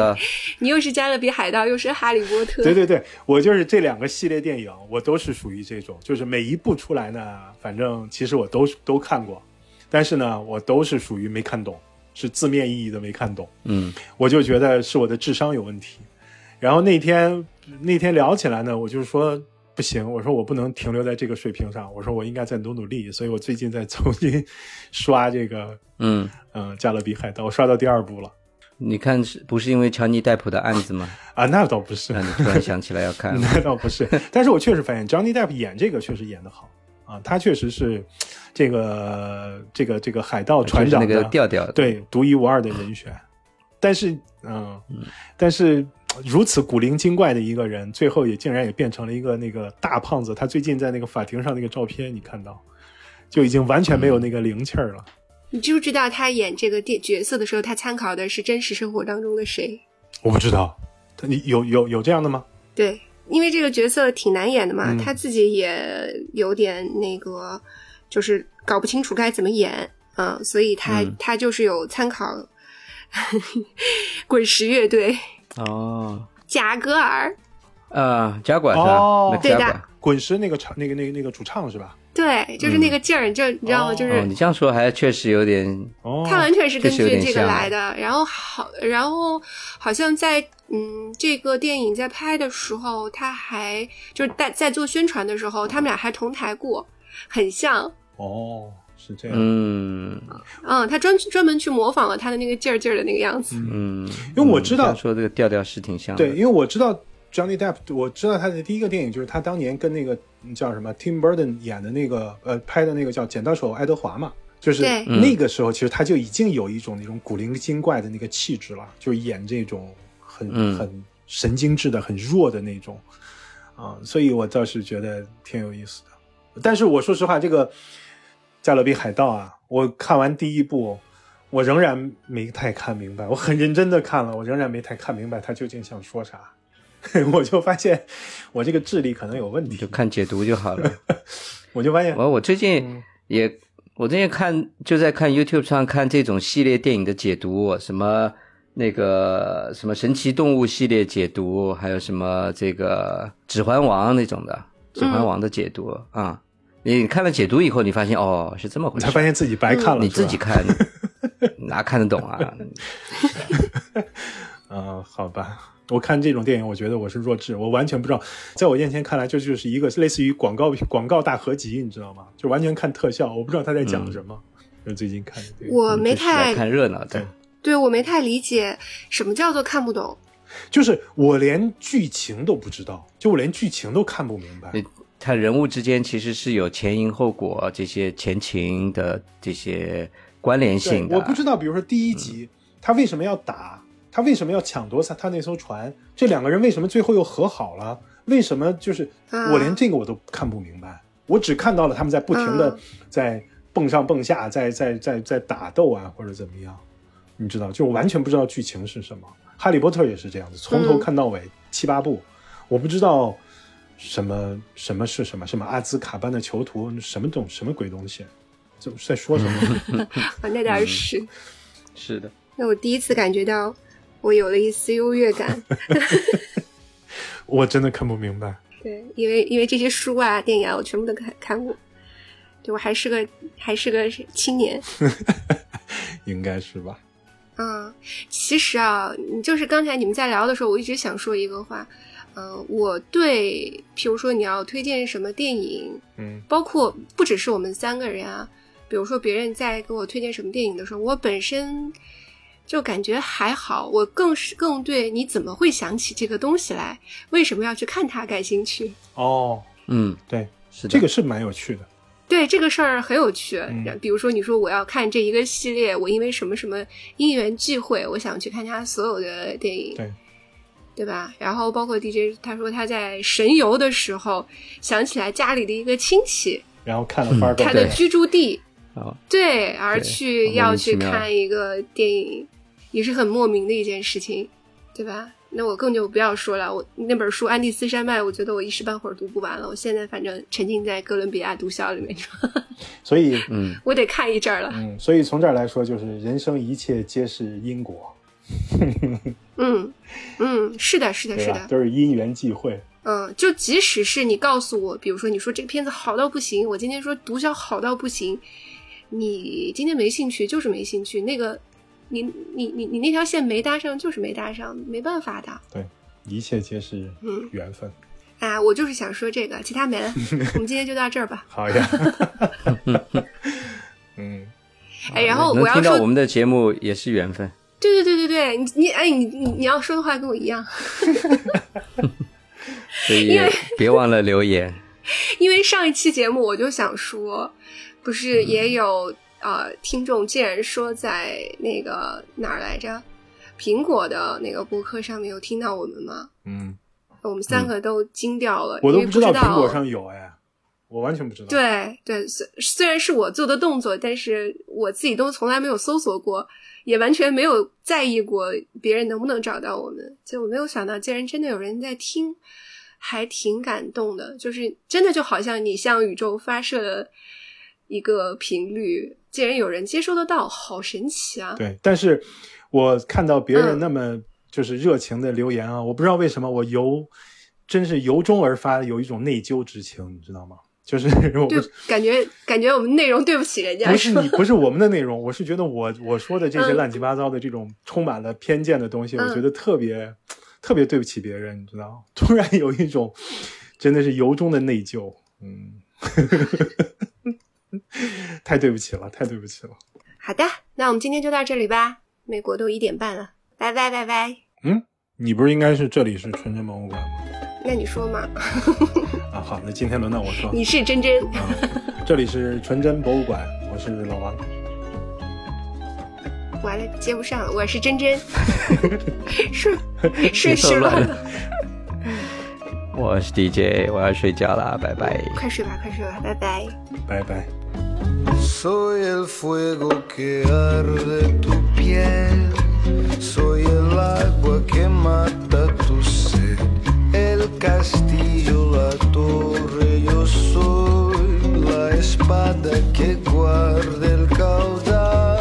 S2: 你又是加勒比海盗，又是哈利波特，
S3: 对对对，我就是这两个系列电影，我都是属于这种，就是每一部出来呢，反正其实我都都看过，但是呢，我都是属于没看懂，是字面意义的没看懂，
S1: 嗯，
S3: 我就觉得是我的智商有问题。然后那天那天聊起来呢，我就是说。不行，我说我不能停留在这个水平上，我说我应该再努努力，所以我最近在重新 刷这个，
S1: 嗯
S3: 嗯，加勒比海盗，我刷到第二部了。
S1: 你看是不是因为乔尼戴普的案子吗？
S3: 啊，那倒不是，
S1: 你突然想起来要看，
S3: 那倒不是。但是我确实发现乔尼戴普演这个确实演得好啊，他确实是这个这个这个海盗船长
S1: 的调调，
S3: 对，独一无二的人选。但是，嗯，但是。如此古灵精怪的一个人，最后也竟然也变成了一个那个大胖子。他最近在那个法庭上那个照片，你看到，就已经完全没有那个灵气儿了。
S2: 你知不知道他演这个电角色的时候，他参考的是真实生活当中的谁？
S3: 我不知道，他你有有有这样的吗？
S2: 对，因为这个角色挺难演的嘛，他自己也有点那个，就是搞不清楚该怎么演，嗯，所以他他就是有参考 滚石乐队。
S1: 哦，
S2: 贾格尔，
S1: 呃，贾管
S3: 哦，
S2: 对的，
S3: 滚石那个唱，那个那个那个主唱是吧？
S2: 对，就是那个劲儿，就你知道吗？就是
S1: 你这样说还确实有点，
S2: 他完全是根据这个来的。然后好，然后好像在嗯，这个电影在拍的时候，他还就是在在做宣传的时候，他们俩还同台过，很像。
S3: 哦。是这样，
S1: 嗯。
S2: 嗯，他专专门去模仿了他的那个劲儿劲儿的那个样子，
S1: 嗯，
S3: 因为我知道
S1: 说这个调调是挺像，
S3: 对，因为我知道 Johnny Depp，我知道他的第一个电影就是他当年跟那个叫什么 Tim Burton 演的那个呃拍的那个叫《剪刀手爱德华》嘛，就是那个时候其实他就已经有一种那种古灵精怪的那个气质了，就是演这种很很神经质的、很弱的那种。啊，所以我倒是觉得挺有意思的。但是我说实话，这个。加勒比海盗啊！我看完第一部，我仍然没太看明白。我很认真的看了，我仍然没太看明白他究竟想说啥。我就发现我这个智力可能有问题，
S1: 就看解读就好了。
S3: 我就发现，
S1: 我我最近也，我最近看就在看 YouTube 上看这种系列电影的解读，什么那个什么神奇动物系列解读，还有什么这个指环王那种的指环王的解读啊。你看了解读以后，你发现哦是这么回事，
S3: 才发现自己白看了。
S1: 你自己看，哪看得懂啊？
S3: 啊，好吧，我看这种电影，我觉得我是弱智，我完全不知道，在我眼前看来，这就是一个类似于广告 广告大合集，你知道吗？就完全看特效，我不知道他在讲什么。就最近看的，
S2: 我没太
S1: 看热闹，
S3: 对，
S2: 对我没太理解什么叫做看不懂，
S3: 就是我连剧情都不知道，就我连剧情都看不明白。
S1: 他人物之间其实是有前因后果这些前情的这些关联性的。
S3: 我不知道，比如说第一集他为什么要打，他为什么要抢夺他他那艘船，这两个人为什么最后又和好了？为什么就是我连这个我都看不明白？我只看到了他们在不停的在蹦上蹦下，在在在在打斗啊，或者怎么样？你知道，就我完全不知道剧情是什么。哈利波特也是这样子，从头看到尾七八部，我不知道。什么什么是什么什么阿兹卡班的囚徒什么东什么鬼东西？这在说什么？
S2: 那点是
S1: 是的。
S2: 那我第一次感觉到我有了一丝优越感。
S3: 我真的看不明白。
S2: 对，因为因为这些书啊、电影啊，我全部都看看过。对我还是个还是个青年。
S3: 应该是吧。
S2: 嗯，其实啊，就是刚才你们在聊的时候，我一直想说一个话。嗯，我对，譬如说你要推荐什么电影，
S3: 嗯，
S2: 包括不只是我们三个人啊，比如说别人在给我推荐什么电影的时候，我本身就感觉还好。我更是更对你怎么会想起这个东西来，为什么要去看它感兴趣。
S3: 哦，
S1: 嗯，
S3: 对，
S1: 是
S3: 这个是蛮有趣的。
S2: 对这个事儿很有趣，
S3: 嗯
S2: 比如说你说我要看这一个系列，我因为什么什么因缘际会，我想去看他所有的电影，
S3: 对，
S2: 对吧？然后包括 DJ，他说他在神游的时候想起来家里的一个亲戚，
S3: 然后看了
S2: 他的居住地，
S1: 好，
S2: 对，而去要去看一个电影，也是很莫名的一件事情，对吧？那我更就不要说了，我那本书《安第斯山脉》，我觉得我一时半会儿读不完了。我现在反正沉浸在哥伦比亚毒枭里面，
S3: 所以
S1: 嗯，
S2: 我得看一阵儿了。
S3: 嗯，所以从这儿来说，就是人生一切皆是因果，
S2: 嗯嗯，是的，是的，是的，
S3: 都是因缘际会。
S2: 嗯，就即使是你告诉我，比如说你说这个片子好到不行，我今天说毒枭好到不行，你今天没兴趣就是没兴趣，那个你你你你那条线没搭上就是没搭上，没办法的。
S3: 对，一切皆是
S2: 嗯
S3: 缘分。
S2: 啊，我就是想说这个，其他没了。我们今天就到这儿吧。
S3: 好呀，嗯，
S2: 哎，然后
S1: 能
S2: 我要说，
S1: 听到我们的节目也是缘分。
S2: 对对对对对，你你哎，你你你要说的话跟我一样，
S1: 所以别忘了留言。
S2: 因为上一期节目我就想说，不是也有呃听众竟然说在那个哪儿来着，苹果的那个博客上面有听到我们吗？
S3: 嗯，
S2: 我们三个都惊掉了，
S3: 我都
S2: 不
S3: 知道苹果上有哎，我完全不知道。，
S2: 对对，虽虽然是我做的动作，但是我自己都从来没有搜索过，也完全没有在意过别人能不能找到我们。就我没有想到，竟然真的有人在听，还挺感动的。就是真的就好像你向宇宙发射了一个频率，竟然有人接收得到，好神奇啊！
S3: 对，但是我看到别人
S2: 嗯
S3: 那么就是热情的留言啊，我不知道为什么我由真是由衷而发，有一种内疚之情，你知道吗？就是 我不
S2: 就感觉感觉我们内容对不起人家，
S3: 不是你，不是我们的内容，我是觉得我我说的这些
S2: 嗯
S3: 乱七八糟的这种充满了偏见的东西，我
S2: 嗯
S3: 觉得特别特别对不起别人，你知道？突然有一种真的是由衷的内疚，嗯，太对不起了，太对不起了。
S2: 好的，那我们今天就到这里吧。美国都一点半了，拜拜拜拜。
S3: 嗯，你不是应该是这里是纯真博物馆吗？
S2: 那你说嘛？
S3: 啊，好，那今天轮到我说。
S2: 你是真真。
S3: 啊，这里是纯真博物馆，我是老王。
S2: 完了，接不上了，我是真真，顺顺序
S1: 乱了，我是 DJ，我要睡觉啦，拜拜。
S2: 快睡吧，快睡吧，拜拜。
S3: 拜拜。
S4: Soy el fuego que arde tu piel, soy el agua que mata tu sed, el castillo, la torre, yo soy la espada que guarda el caudal,